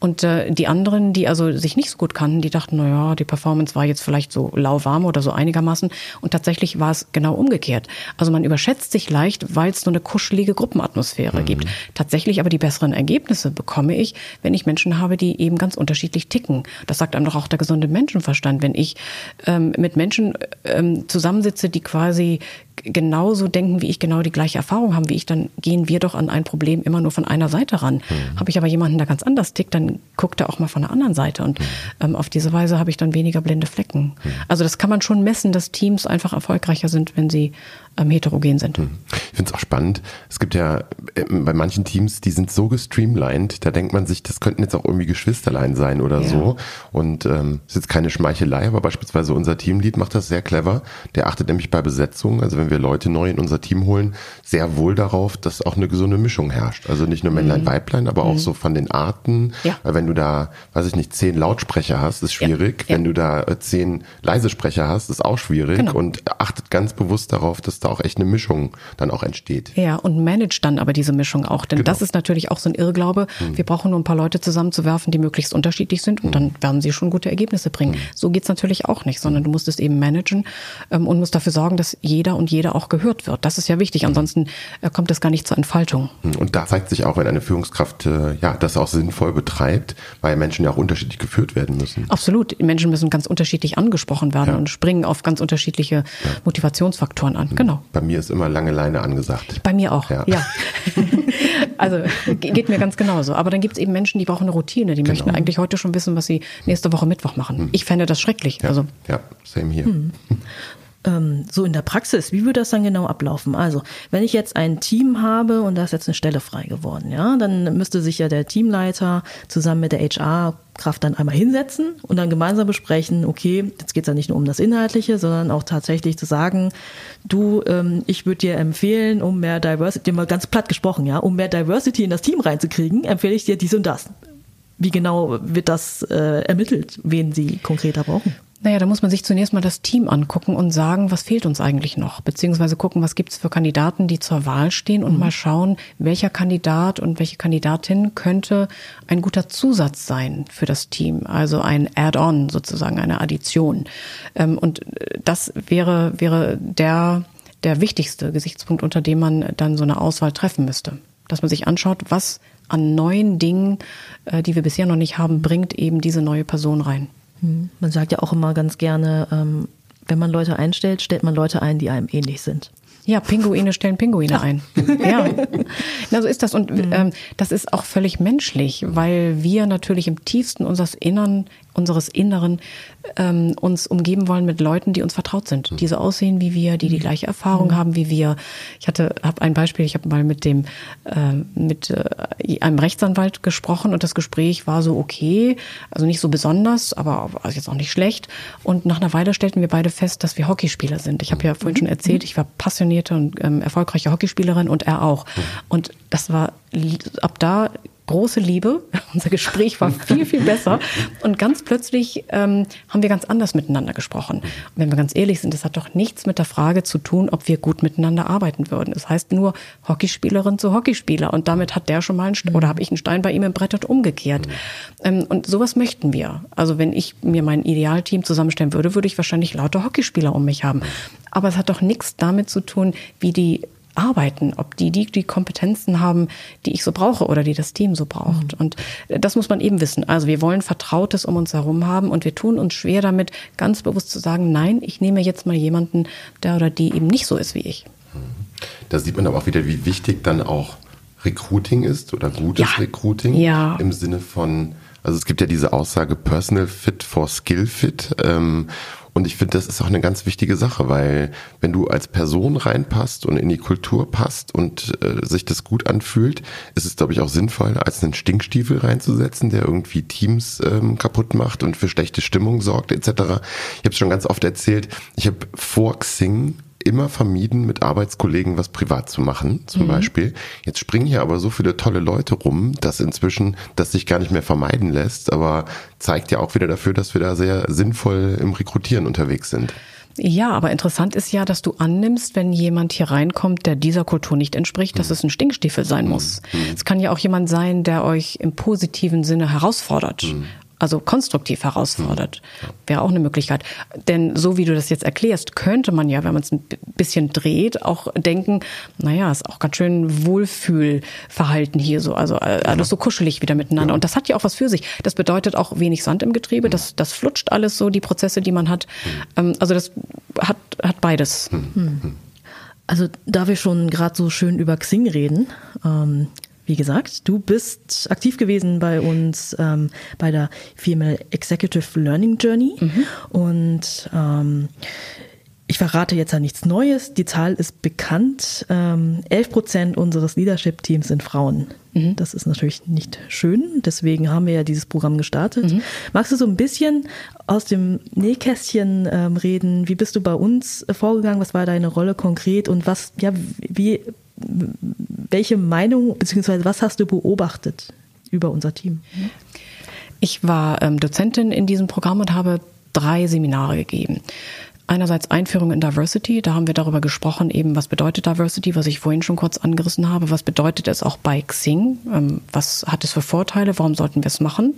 Und äh, die anderen, die also sich nicht so gut kannten, die dachten, na ja, die Performance war jetzt vielleicht so lauwarm oder so einigermaßen. Und tatsächlich war es genau umgekehrt. Also man überschätzt sich leicht, weil es so eine kuschelige Gruppenatmosphäre mhm. gibt. Tatsächlich aber die besseren Ergebnisse bekomme ich, wenn ich Menschen habe, die eben ganz unterschiedlich ticken. Das sagt einem doch auch der gesunde Menschenverstand. Wenn ich ähm, mit Menschen ähm, zusammensitze, die quasi quasi genauso denken wie ich, genau die gleiche Erfahrung haben wie ich, dann gehen wir doch an ein Problem immer nur von einer Seite ran. Mhm. Habe ich aber jemanden, der ganz anders tickt, dann guckt er auch mal von der anderen Seite. Und mhm. ähm, auf diese Weise habe ich dann weniger blinde Flecken. Mhm. Also das kann man schon messen, dass Teams einfach erfolgreicher sind, wenn sie ähm, heterogen sind. Hm. Ich finde es auch spannend. Es gibt ja äh, bei manchen Teams, die sind so gestreamlined, da denkt man sich, das könnten jetzt auch irgendwie Geschwisterlein sein oder ja. so. Und ähm, ist jetzt keine Schmeichelei, aber beispielsweise unser Teamlead macht das sehr clever. Der achtet nämlich bei Besetzung, also wenn wir Leute neu in unser Team holen, sehr wohl darauf, dass auch eine gesunde Mischung herrscht. Also nicht nur Männlein, mhm. Weiblein, aber mhm. auch so von den Arten. Ja. Weil wenn du da, weiß ich nicht, zehn Lautsprecher hast, ist schwierig. Ja. Wenn du da äh, zehn Leisesprecher hast, ist auch schwierig. Genau. Und achtet ganz bewusst darauf, dass da auch echt eine Mischung dann auch entsteht. Ja, und managt dann aber diese Mischung auch. Denn genau. das ist natürlich auch so ein Irrglaube. Hm. Wir brauchen nur ein paar Leute zusammenzuwerfen, die möglichst unterschiedlich sind und dann werden sie schon gute Ergebnisse bringen. Hm. So geht's natürlich auch nicht, sondern du musst es eben managen ähm, und musst dafür sorgen, dass jeder und jeder auch gehört wird. Das ist ja wichtig. Ansonsten äh, kommt es gar nicht zur Entfaltung. Hm. Und da zeigt sich auch, wenn eine Führungskraft äh, ja das auch sinnvoll betreibt, weil Menschen ja auch unterschiedlich geführt werden müssen. Absolut. Menschen müssen ganz unterschiedlich angesprochen werden ja. und springen auf ganz unterschiedliche ja. Motivationsfaktoren an. Hm. Genau. Bei mir ist immer lange Leine angesagt. Bei mir auch, ja. ja. also geht mir ganz genauso. Aber dann gibt es eben Menschen, die brauchen eine Routine. Die genau. möchten eigentlich heute schon wissen, was sie nächste Woche Mittwoch machen. Hm. Ich fände das schrecklich. Ja, also. ja same hier. Hm. Ähm, so in der Praxis, wie würde das dann genau ablaufen? Also, wenn ich jetzt ein Team habe und da ist jetzt eine Stelle frei geworden, ja, dann müsste sich ja der Teamleiter zusammen mit der HR-Kraft dann einmal hinsetzen und dann gemeinsam besprechen, okay, jetzt geht es ja nicht nur um das Inhaltliche, sondern auch tatsächlich zu sagen, du, ähm, ich würde dir empfehlen, um mehr Diversity, mal ganz platt gesprochen, ja, um mehr Diversity in das Team reinzukriegen, empfehle ich dir dies und das. Wie genau wird das äh, ermittelt, wen Sie konkreter brauchen? Naja, da muss man sich zunächst mal das Team angucken und sagen, was fehlt uns eigentlich noch? Beziehungsweise gucken, was gibt es für Kandidaten, die zur Wahl stehen und mhm. mal schauen, welcher Kandidat und welche Kandidatin könnte ein guter Zusatz sein für das Team. Also ein Add-on sozusagen, eine Addition. Ähm, und das wäre, wäre der, der wichtigste Gesichtspunkt, unter dem man dann so eine Auswahl treffen müsste. Dass man sich anschaut, was an neuen Dingen, äh, die wir bisher noch nicht haben, bringt eben diese neue Person rein. Hm. Man sagt ja auch immer ganz gerne, ähm, wenn man Leute einstellt, stellt man Leute ein, die einem ähnlich sind. Ja, Pinguine stellen Pinguine ein. Ja, na, so ist das. Und mhm. ähm, das ist auch völlig menschlich, weil wir natürlich im tiefsten unseres Innern unseres Inneren ähm, uns umgeben wollen mit Leuten, die uns vertraut sind, die so aussehen wie wir, die die gleiche Erfahrung mhm. haben wie wir. Ich hatte habe ein Beispiel, ich habe mal mit dem äh, mit äh, einem Rechtsanwalt gesprochen und das Gespräch war so okay, also nicht so besonders, aber also jetzt auch nicht schlecht. Und nach einer Weile stellten wir beide fest, dass wir Hockeyspieler sind. Ich habe ja vorhin schon mhm. erzählt, ich war passionierte und ähm, erfolgreiche Hockeyspielerin und er auch. Mhm. Und das war ab da große Liebe. Unser Gespräch war viel, viel besser. Und ganz plötzlich ähm, haben wir ganz anders miteinander gesprochen. Und wenn wir ganz ehrlich sind, das hat doch nichts mit der Frage zu tun, ob wir gut miteinander arbeiten würden. Das heißt nur Hockeyspielerin zu Hockeyspieler. Und damit hat der schon mal einen, Stein, oder habe ich einen Stein bei ihm im Brett und umgekehrt. Ähm, und sowas möchten wir. Also wenn ich mir mein Idealteam zusammenstellen würde, würde ich wahrscheinlich lauter Hockeyspieler um mich haben. Aber es hat doch nichts damit zu tun, wie die arbeiten, ob die, die die Kompetenzen haben, die ich so brauche oder die das Team so braucht. Mhm. Und das muss man eben wissen. Also wir wollen Vertrautes um uns herum haben und wir tun uns schwer damit, ganz bewusst zu sagen, nein, ich nehme jetzt mal jemanden, der oder die eben nicht so ist wie ich. Da sieht man aber auch wieder, wie wichtig dann auch Recruiting ist oder gutes ja. Recruiting ja. im Sinne von, also es gibt ja diese Aussage Personal Fit for Skill Fit. Ähm, und ich finde, das ist auch eine ganz wichtige Sache, weil wenn du als Person reinpasst und in die Kultur passt und äh, sich das gut anfühlt, ist es, glaube ich, auch sinnvoll, als einen Stinkstiefel reinzusetzen, der irgendwie Teams ähm, kaputt macht und für schlechte Stimmung sorgt, etc. Ich habe es schon ganz oft erzählt, ich habe vor Xing immer vermieden, mit Arbeitskollegen was privat zu machen, zum mhm. Beispiel. Jetzt springen hier aber so viele tolle Leute rum, dass inzwischen das sich gar nicht mehr vermeiden lässt, aber zeigt ja auch wieder dafür, dass wir da sehr sinnvoll im Rekrutieren unterwegs sind. Ja, aber interessant ist ja, dass du annimmst, wenn jemand hier reinkommt, der dieser Kultur nicht entspricht, dass mhm. es ein Stinkstiefel sein muss. Mhm. Es kann ja auch jemand sein, der euch im positiven Sinne herausfordert. Also konstruktiv herausfordert. Wäre auch eine Möglichkeit. Denn so wie du das jetzt erklärst, könnte man ja, wenn man es ein bisschen dreht, auch denken, naja, ist auch ganz schön Wohlfühlverhalten hier so, also äh, alles so kuschelig wieder miteinander. Ja. Und das hat ja auch was für sich. Das bedeutet auch wenig Sand im Getriebe, das, das flutscht alles so, die Prozesse, die man hat. Mhm. also das hat, hat beides. Mhm. Also da wir schon gerade so schön über Xing reden, ähm, wie gesagt, du bist aktiv gewesen bei uns ähm, bei der Female Executive Learning Journey mhm. und ähm, ich verrate jetzt ja nichts Neues. Die Zahl ist bekannt. Ähm, 11 Prozent unseres Leadership-Teams sind Frauen. Mhm. Das ist natürlich nicht schön. Deswegen haben wir ja dieses Programm gestartet. Mhm. Magst du so ein bisschen aus dem Nähkästchen ähm, reden? Wie bist du bei uns vorgegangen? Was war deine Rolle konkret? Und was, ja, wie welche Meinung bzw. was hast du beobachtet über unser Team? Ich war ähm, Dozentin in diesem Programm und habe drei Seminare gegeben. Einerseits Einführung in Diversity, da haben wir darüber gesprochen, eben was bedeutet Diversity, was ich vorhin schon kurz angerissen habe, was bedeutet es auch bei Xing, ähm, was hat es für Vorteile, warum sollten wir es machen.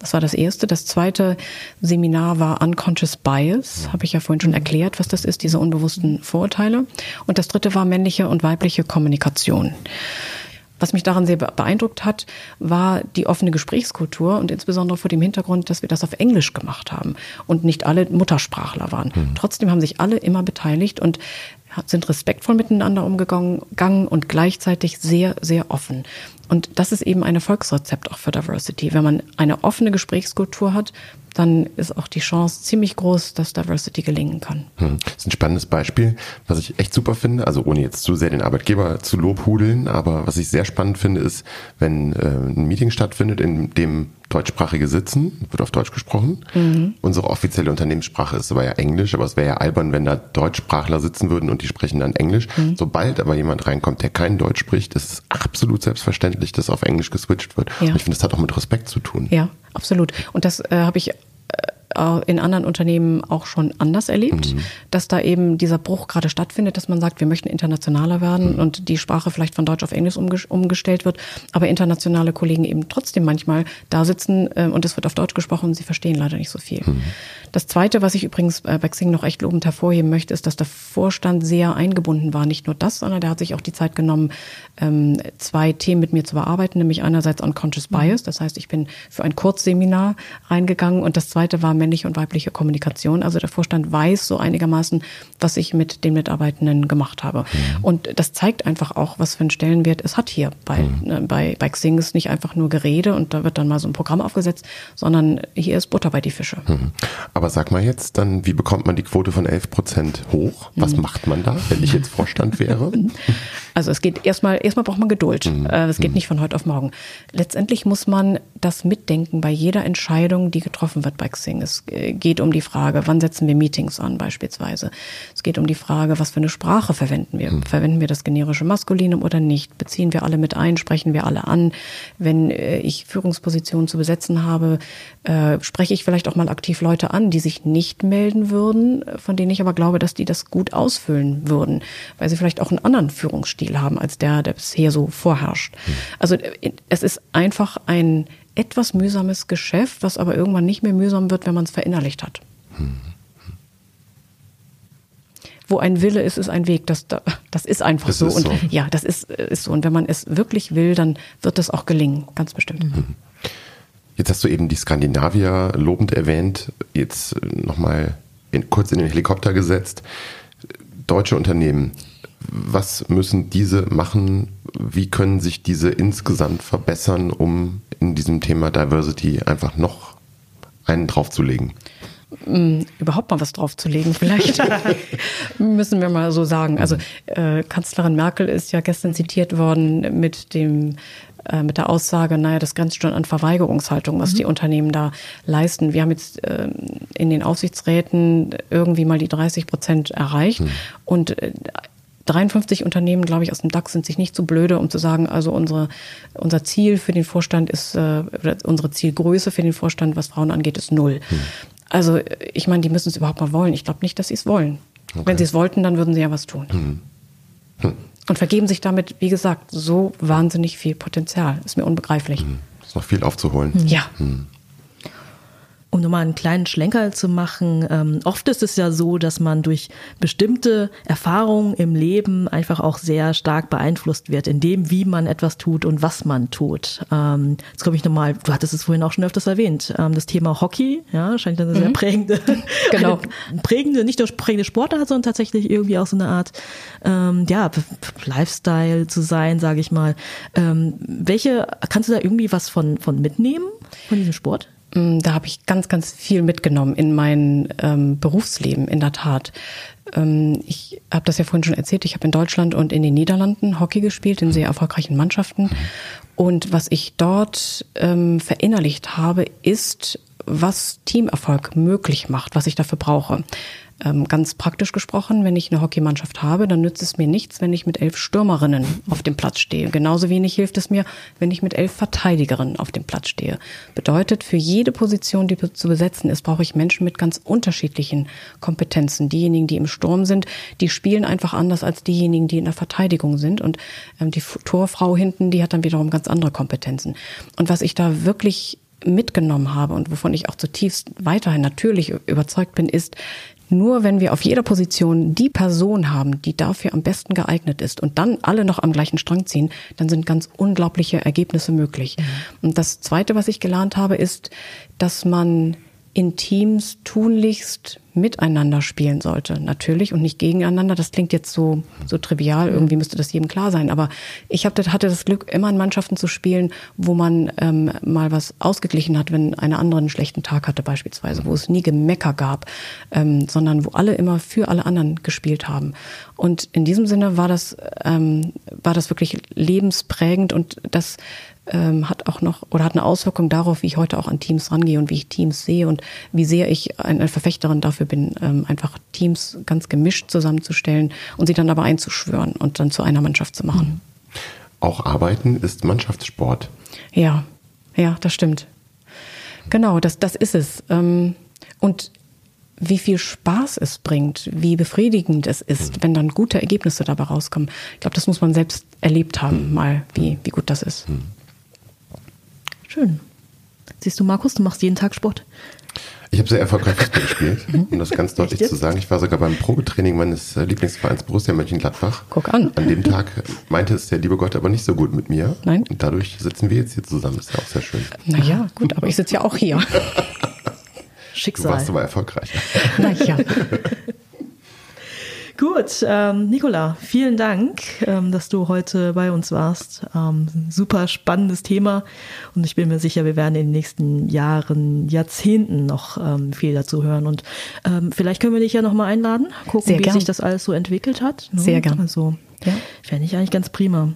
Das war das erste. Das zweite Seminar war Unconscious Bias, habe ich ja vorhin schon erklärt, was das ist, diese unbewussten Vorurteile. Und das dritte war männliche und weibliche Kommunikation. Was mich daran sehr beeindruckt hat, war die offene Gesprächskultur und insbesondere vor dem Hintergrund, dass wir das auf Englisch gemacht haben und nicht alle Muttersprachler waren. Mhm. Trotzdem haben sich alle immer beteiligt und sind respektvoll miteinander umgegangen und gleichzeitig sehr, sehr offen. Und das ist eben ein Erfolgsrezept auch für Diversity. Wenn man eine offene Gesprächskultur hat, dann ist auch die Chance ziemlich groß, dass Diversity gelingen kann. Hm. Das ist ein spannendes Beispiel, was ich echt super finde, also ohne jetzt zu sehr den Arbeitgeber zu lobhudeln, aber was ich sehr spannend finde, ist, wenn äh, ein Meeting stattfindet, in dem Deutschsprachige sitzen, wird auf Deutsch gesprochen. Mhm. Unsere offizielle Unternehmenssprache ist aber ja Englisch, aber es wäre ja albern, wenn da Deutschsprachler sitzen würden und die sprechen dann Englisch. Mhm. Sobald aber jemand reinkommt, der kein Deutsch spricht, ist es absolut selbstverständlich, dass auf Englisch geswitcht wird. Ja. Und ich finde, das hat auch mit Respekt zu tun. Ja, absolut. Und das äh, habe ich in anderen Unternehmen auch schon anders erlebt, mhm. dass da eben dieser Bruch gerade stattfindet, dass man sagt, wir möchten internationaler werden mhm. und die Sprache vielleicht von Deutsch auf Englisch umgestellt wird, aber internationale Kollegen eben trotzdem manchmal da sitzen äh, und es wird auf Deutsch gesprochen und sie verstehen leider nicht so viel. Mhm. Das Zweite, was ich übrigens äh, bei Xing noch echt lobend hervorheben möchte, ist, dass der Vorstand sehr eingebunden war. Nicht nur das, sondern der hat sich auch die Zeit genommen, ähm, zwei Themen mit mir zu bearbeiten, nämlich einerseits Unconscious mhm. Bias, das heißt, ich bin für ein Kurzseminar reingegangen und das Zweite war männliche und weibliche Kommunikation. Also der Vorstand weiß so einigermaßen, was ich mit den Mitarbeitenden gemacht habe. Mhm. Und das zeigt einfach auch, was für einen Stellenwert es hat hier bei, mhm. äh, bei, bei Xing. ist nicht einfach nur Gerede und da wird dann mal so ein Programm aufgesetzt, sondern hier ist Butter bei die Fische. Mhm. Aber sag mal jetzt dann, wie bekommt man die Quote von 11 Prozent hoch? Was mhm. macht man da, wenn ich jetzt Vorstand wäre? Also es geht erstmal, erstmal braucht man Geduld. Mhm. Äh, es geht mhm. nicht von heute auf morgen. Letztendlich muss man das mitdenken bei jeder Entscheidung, die getroffen wird bei Xing. Es äh, geht um die Frage, wann setzen wir Meetings an beispielsweise. Es geht um die Frage, was für eine Sprache verwenden wir. Mhm. Verwenden wir das generische Maskulinum oder nicht? Beziehen wir alle mit ein? Sprechen wir alle an? Wenn äh, ich Führungspositionen zu besetzen habe, spreche ich vielleicht auch mal aktiv Leute an, die sich nicht melden würden, von denen ich aber glaube, dass die das gut ausfüllen würden, weil sie vielleicht auch einen anderen Führungsstil haben als der, der bisher so vorherrscht. Also es ist einfach ein etwas mühsames Geschäft, was aber irgendwann nicht mehr mühsam wird, wenn man es verinnerlicht hat. wo ein Wille ist, ist ein Weg. Das, das ist einfach Das so. ist und so. ja, das ist, ist so. Und wenn man es wirklich will, dann wird es auch gelingen, ganz bestimmt. Jetzt hast du eben die Skandinavier lobend erwähnt, jetzt nochmal in, kurz in den Helikopter gesetzt. Deutsche Unternehmen, was müssen diese machen? Wie können sich diese insgesamt verbessern, um in diesem Thema Diversity einfach noch einen draufzulegen? überhaupt mal was draufzulegen, vielleicht müssen wir mal so sagen. Also äh, Kanzlerin Merkel ist ja gestern zitiert worden mit dem äh, mit der Aussage, naja, das grenzt schon an Verweigerungshaltung, was die Unternehmen da leisten. Wir haben jetzt ähm, in den Aufsichtsräten irgendwie mal die 30 Prozent erreicht und äh, 53 Unternehmen, glaube ich, aus dem DAX sind sich nicht so blöde, um zu sagen, also unsere, unser Ziel für den Vorstand ist, äh, oder unsere Zielgröße für den Vorstand, was Frauen angeht, ist null. Also ich meine, die müssen es überhaupt mal wollen. Ich glaube nicht, dass sie es wollen. Wenn sie es wollten, dann würden sie ja was tun. Und vergeben sich damit, wie gesagt, so wahnsinnig viel Potenzial. Ist mir unbegreiflich. Ist noch viel aufzuholen. Ja. Um nochmal einen kleinen Schlenker zu machen, ähm, oft ist es ja so, dass man durch bestimmte Erfahrungen im Leben einfach auch sehr stark beeinflusst wird, in dem, wie man etwas tut und was man tut. Ähm, jetzt komme ich nochmal, du hattest es vorhin auch schon öfters erwähnt, ähm, das Thema Hockey, ja, scheint eine sehr prägende, Genau. prägende, nicht nur prägende Sportart, sondern tatsächlich irgendwie auch so eine Art, ähm, ja, Lifestyle zu sein, sage ich mal. Ähm, welche, kannst du da irgendwie was von, von mitnehmen, von diesem Sport? Mm, Da habe ich ganz, ganz viel mitgenommen in mein ähm, Berufsleben, in der Tat. Ähm, ich habe das ja vorhin schon erzählt, ich habe in Deutschland und in den Niederlanden Hockey gespielt, in sehr erfolgreichen Mannschaften. Und was ich dort ähm, verinnerlicht habe, ist, was Teamerfolg möglich macht, was ich dafür brauche. Ähm, ganz praktisch gesprochen, wenn ich eine Hockeymannschaft habe, dann nützt es mir nichts, wenn ich mit elf Stürmerinnen auf dem Platz stehe. Genauso wenig hilft es mir, wenn ich mit elf Verteidigerinnen auf dem Platz stehe. Bedeutet, für jede Position, die zu besetzen ist, brauche ich Menschen mit ganz unterschiedlichen Kompetenzen. Diejenigen, die im Sturm sind, die spielen einfach anders als diejenigen, die in der Verteidigung sind. Und ähm, die Torfrau hinten, die hat dann wiederum ganz andere Kompetenzen. Und was ich da wirklich mitgenommen habe und wovon ich auch zutiefst weiterhin natürlich überzeugt bin, ist, nur wenn wir auf jeder Position die Person haben, die dafür am besten geeignet ist und dann alle noch am gleichen Strang ziehen, dann sind ganz unglaubliche Ergebnisse möglich. Und das Zweite, was ich gelernt habe, ist, dass man in Teams tunlichst miteinander spielen sollte. Natürlich und nicht gegeneinander. Das klingt jetzt so, so trivial. Irgendwie müsste das jedem klar sein. Aber ich hab, hatte das Glück, immer in Mannschaften zu spielen, wo man ähm, mal was ausgeglichen hat, wenn eine andere einen schlechten Tag hatte beispielsweise, wo es nie Gemecker gab, ähm, sondern wo alle immer für alle anderen gespielt haben. Und in diesem Sinne war das, ähm, war das wirklich lebensprägend und das ähm, hat auch noch oder hat eine Auswirkung darauf, wie ich heute auch an Teams rangehe und wie ich Teams sehe und wie sehr ich eine Verfechterin dafür bin, ähm, einfach Teams ganz gemischt zusammenzustellen und sie dann aber einzuschwören und dann zu einer Mannschaft zu machen. Auch Arbeiten ist Mannschaftssport. Ja, ja, das stimmt. Genau, das, das ist es. Ähm, Und wie viel Spaß es bringt, wie befriedigend es ist, wenn dann gute Ergebnisse dabei rauskommen. Ich glaube, das muss man selbst erlebt haben, mal, wie, wie gut das ist. Schön. Siehst du, Markus, du machst jeden Tag Sport. Ich habe sehr erfolgreich Fußball gespielt, um das ganz deutlich zu sagen. Ich war sogar beim Probetraining meines äh, Lieblingsvereins Borussia Mönchengladbach. Guck an. An dem Tag meinte es der liebe Gott aber nicht so gut mit mir. Nein. Und dadurch sitzen wir jetzt hier zusammen. Ist ja auch sehr schön. Naja, gut, aber ich sitze ja auch hier. Du Schicksal. warst aber erfolgreich. Naja. Gut, ähm, Nicola, vielen Dank, ähm, dass du heute bei uns warst. Ähm, super spannendes Thema und ich bin mir sicher, wir werden in den nächsten Jahren, Jahrzehnten noch ähm, viel dazu hören und ähm, vielleicht können wir dich ja nochmal einladen, gucken, Sehr wie gern. sich das alles so entwickelt hat. ne? Sehr gern. Also, Ja. fände ich eigentlich ganz prima.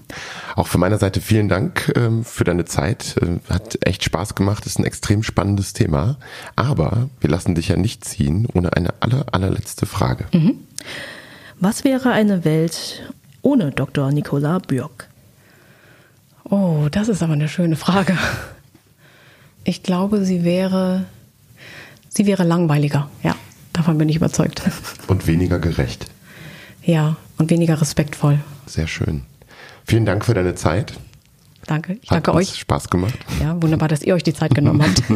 Auch von meiner Seite vielen Dank ähm, für deine Zeit. Äh, hat echt Spaß gemacht. Ist ein extrem spannendes Thema. Aber wir lassen dich ja nicht ziehen ohne eine aller, allerletzte Frage. Was wäre eine Welt ohne Dr. Nicola Bürg? Oh, das ist aber eine schöne Frage. Ich glaube, sie wäre, sie wäre langweiliger. Ja, davon bin ich überzeugt. Und weniger gerecht. Ja, und weniger respektvoll. Sehr schön. Vielen Dank für deine Zeit. Danke. Ich Hat danke euch. Spaß gemacht. Ja, wunderbar, dass ihr euch die Zeit genommen habt.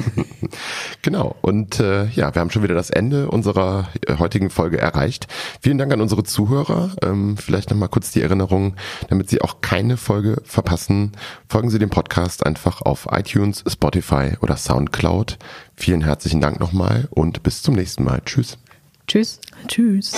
Genau. Und äh, ja, wir haben schon wieder das Ende unserer äh, heutigen Folge erreicht. Vielen Dank an unsere Zuhörer. Ähm, vielleicht nochmal kurz die Erinnerung, damit Sie auch keine Folge verpassen. Folgen Sie dem Podcast einfach auf iTunes, Spotify oder Soundcloud. Vielen herzlichen Dank nochmal und bis zum nächsten Mal. Tschüss. Tschüss. Tschüss.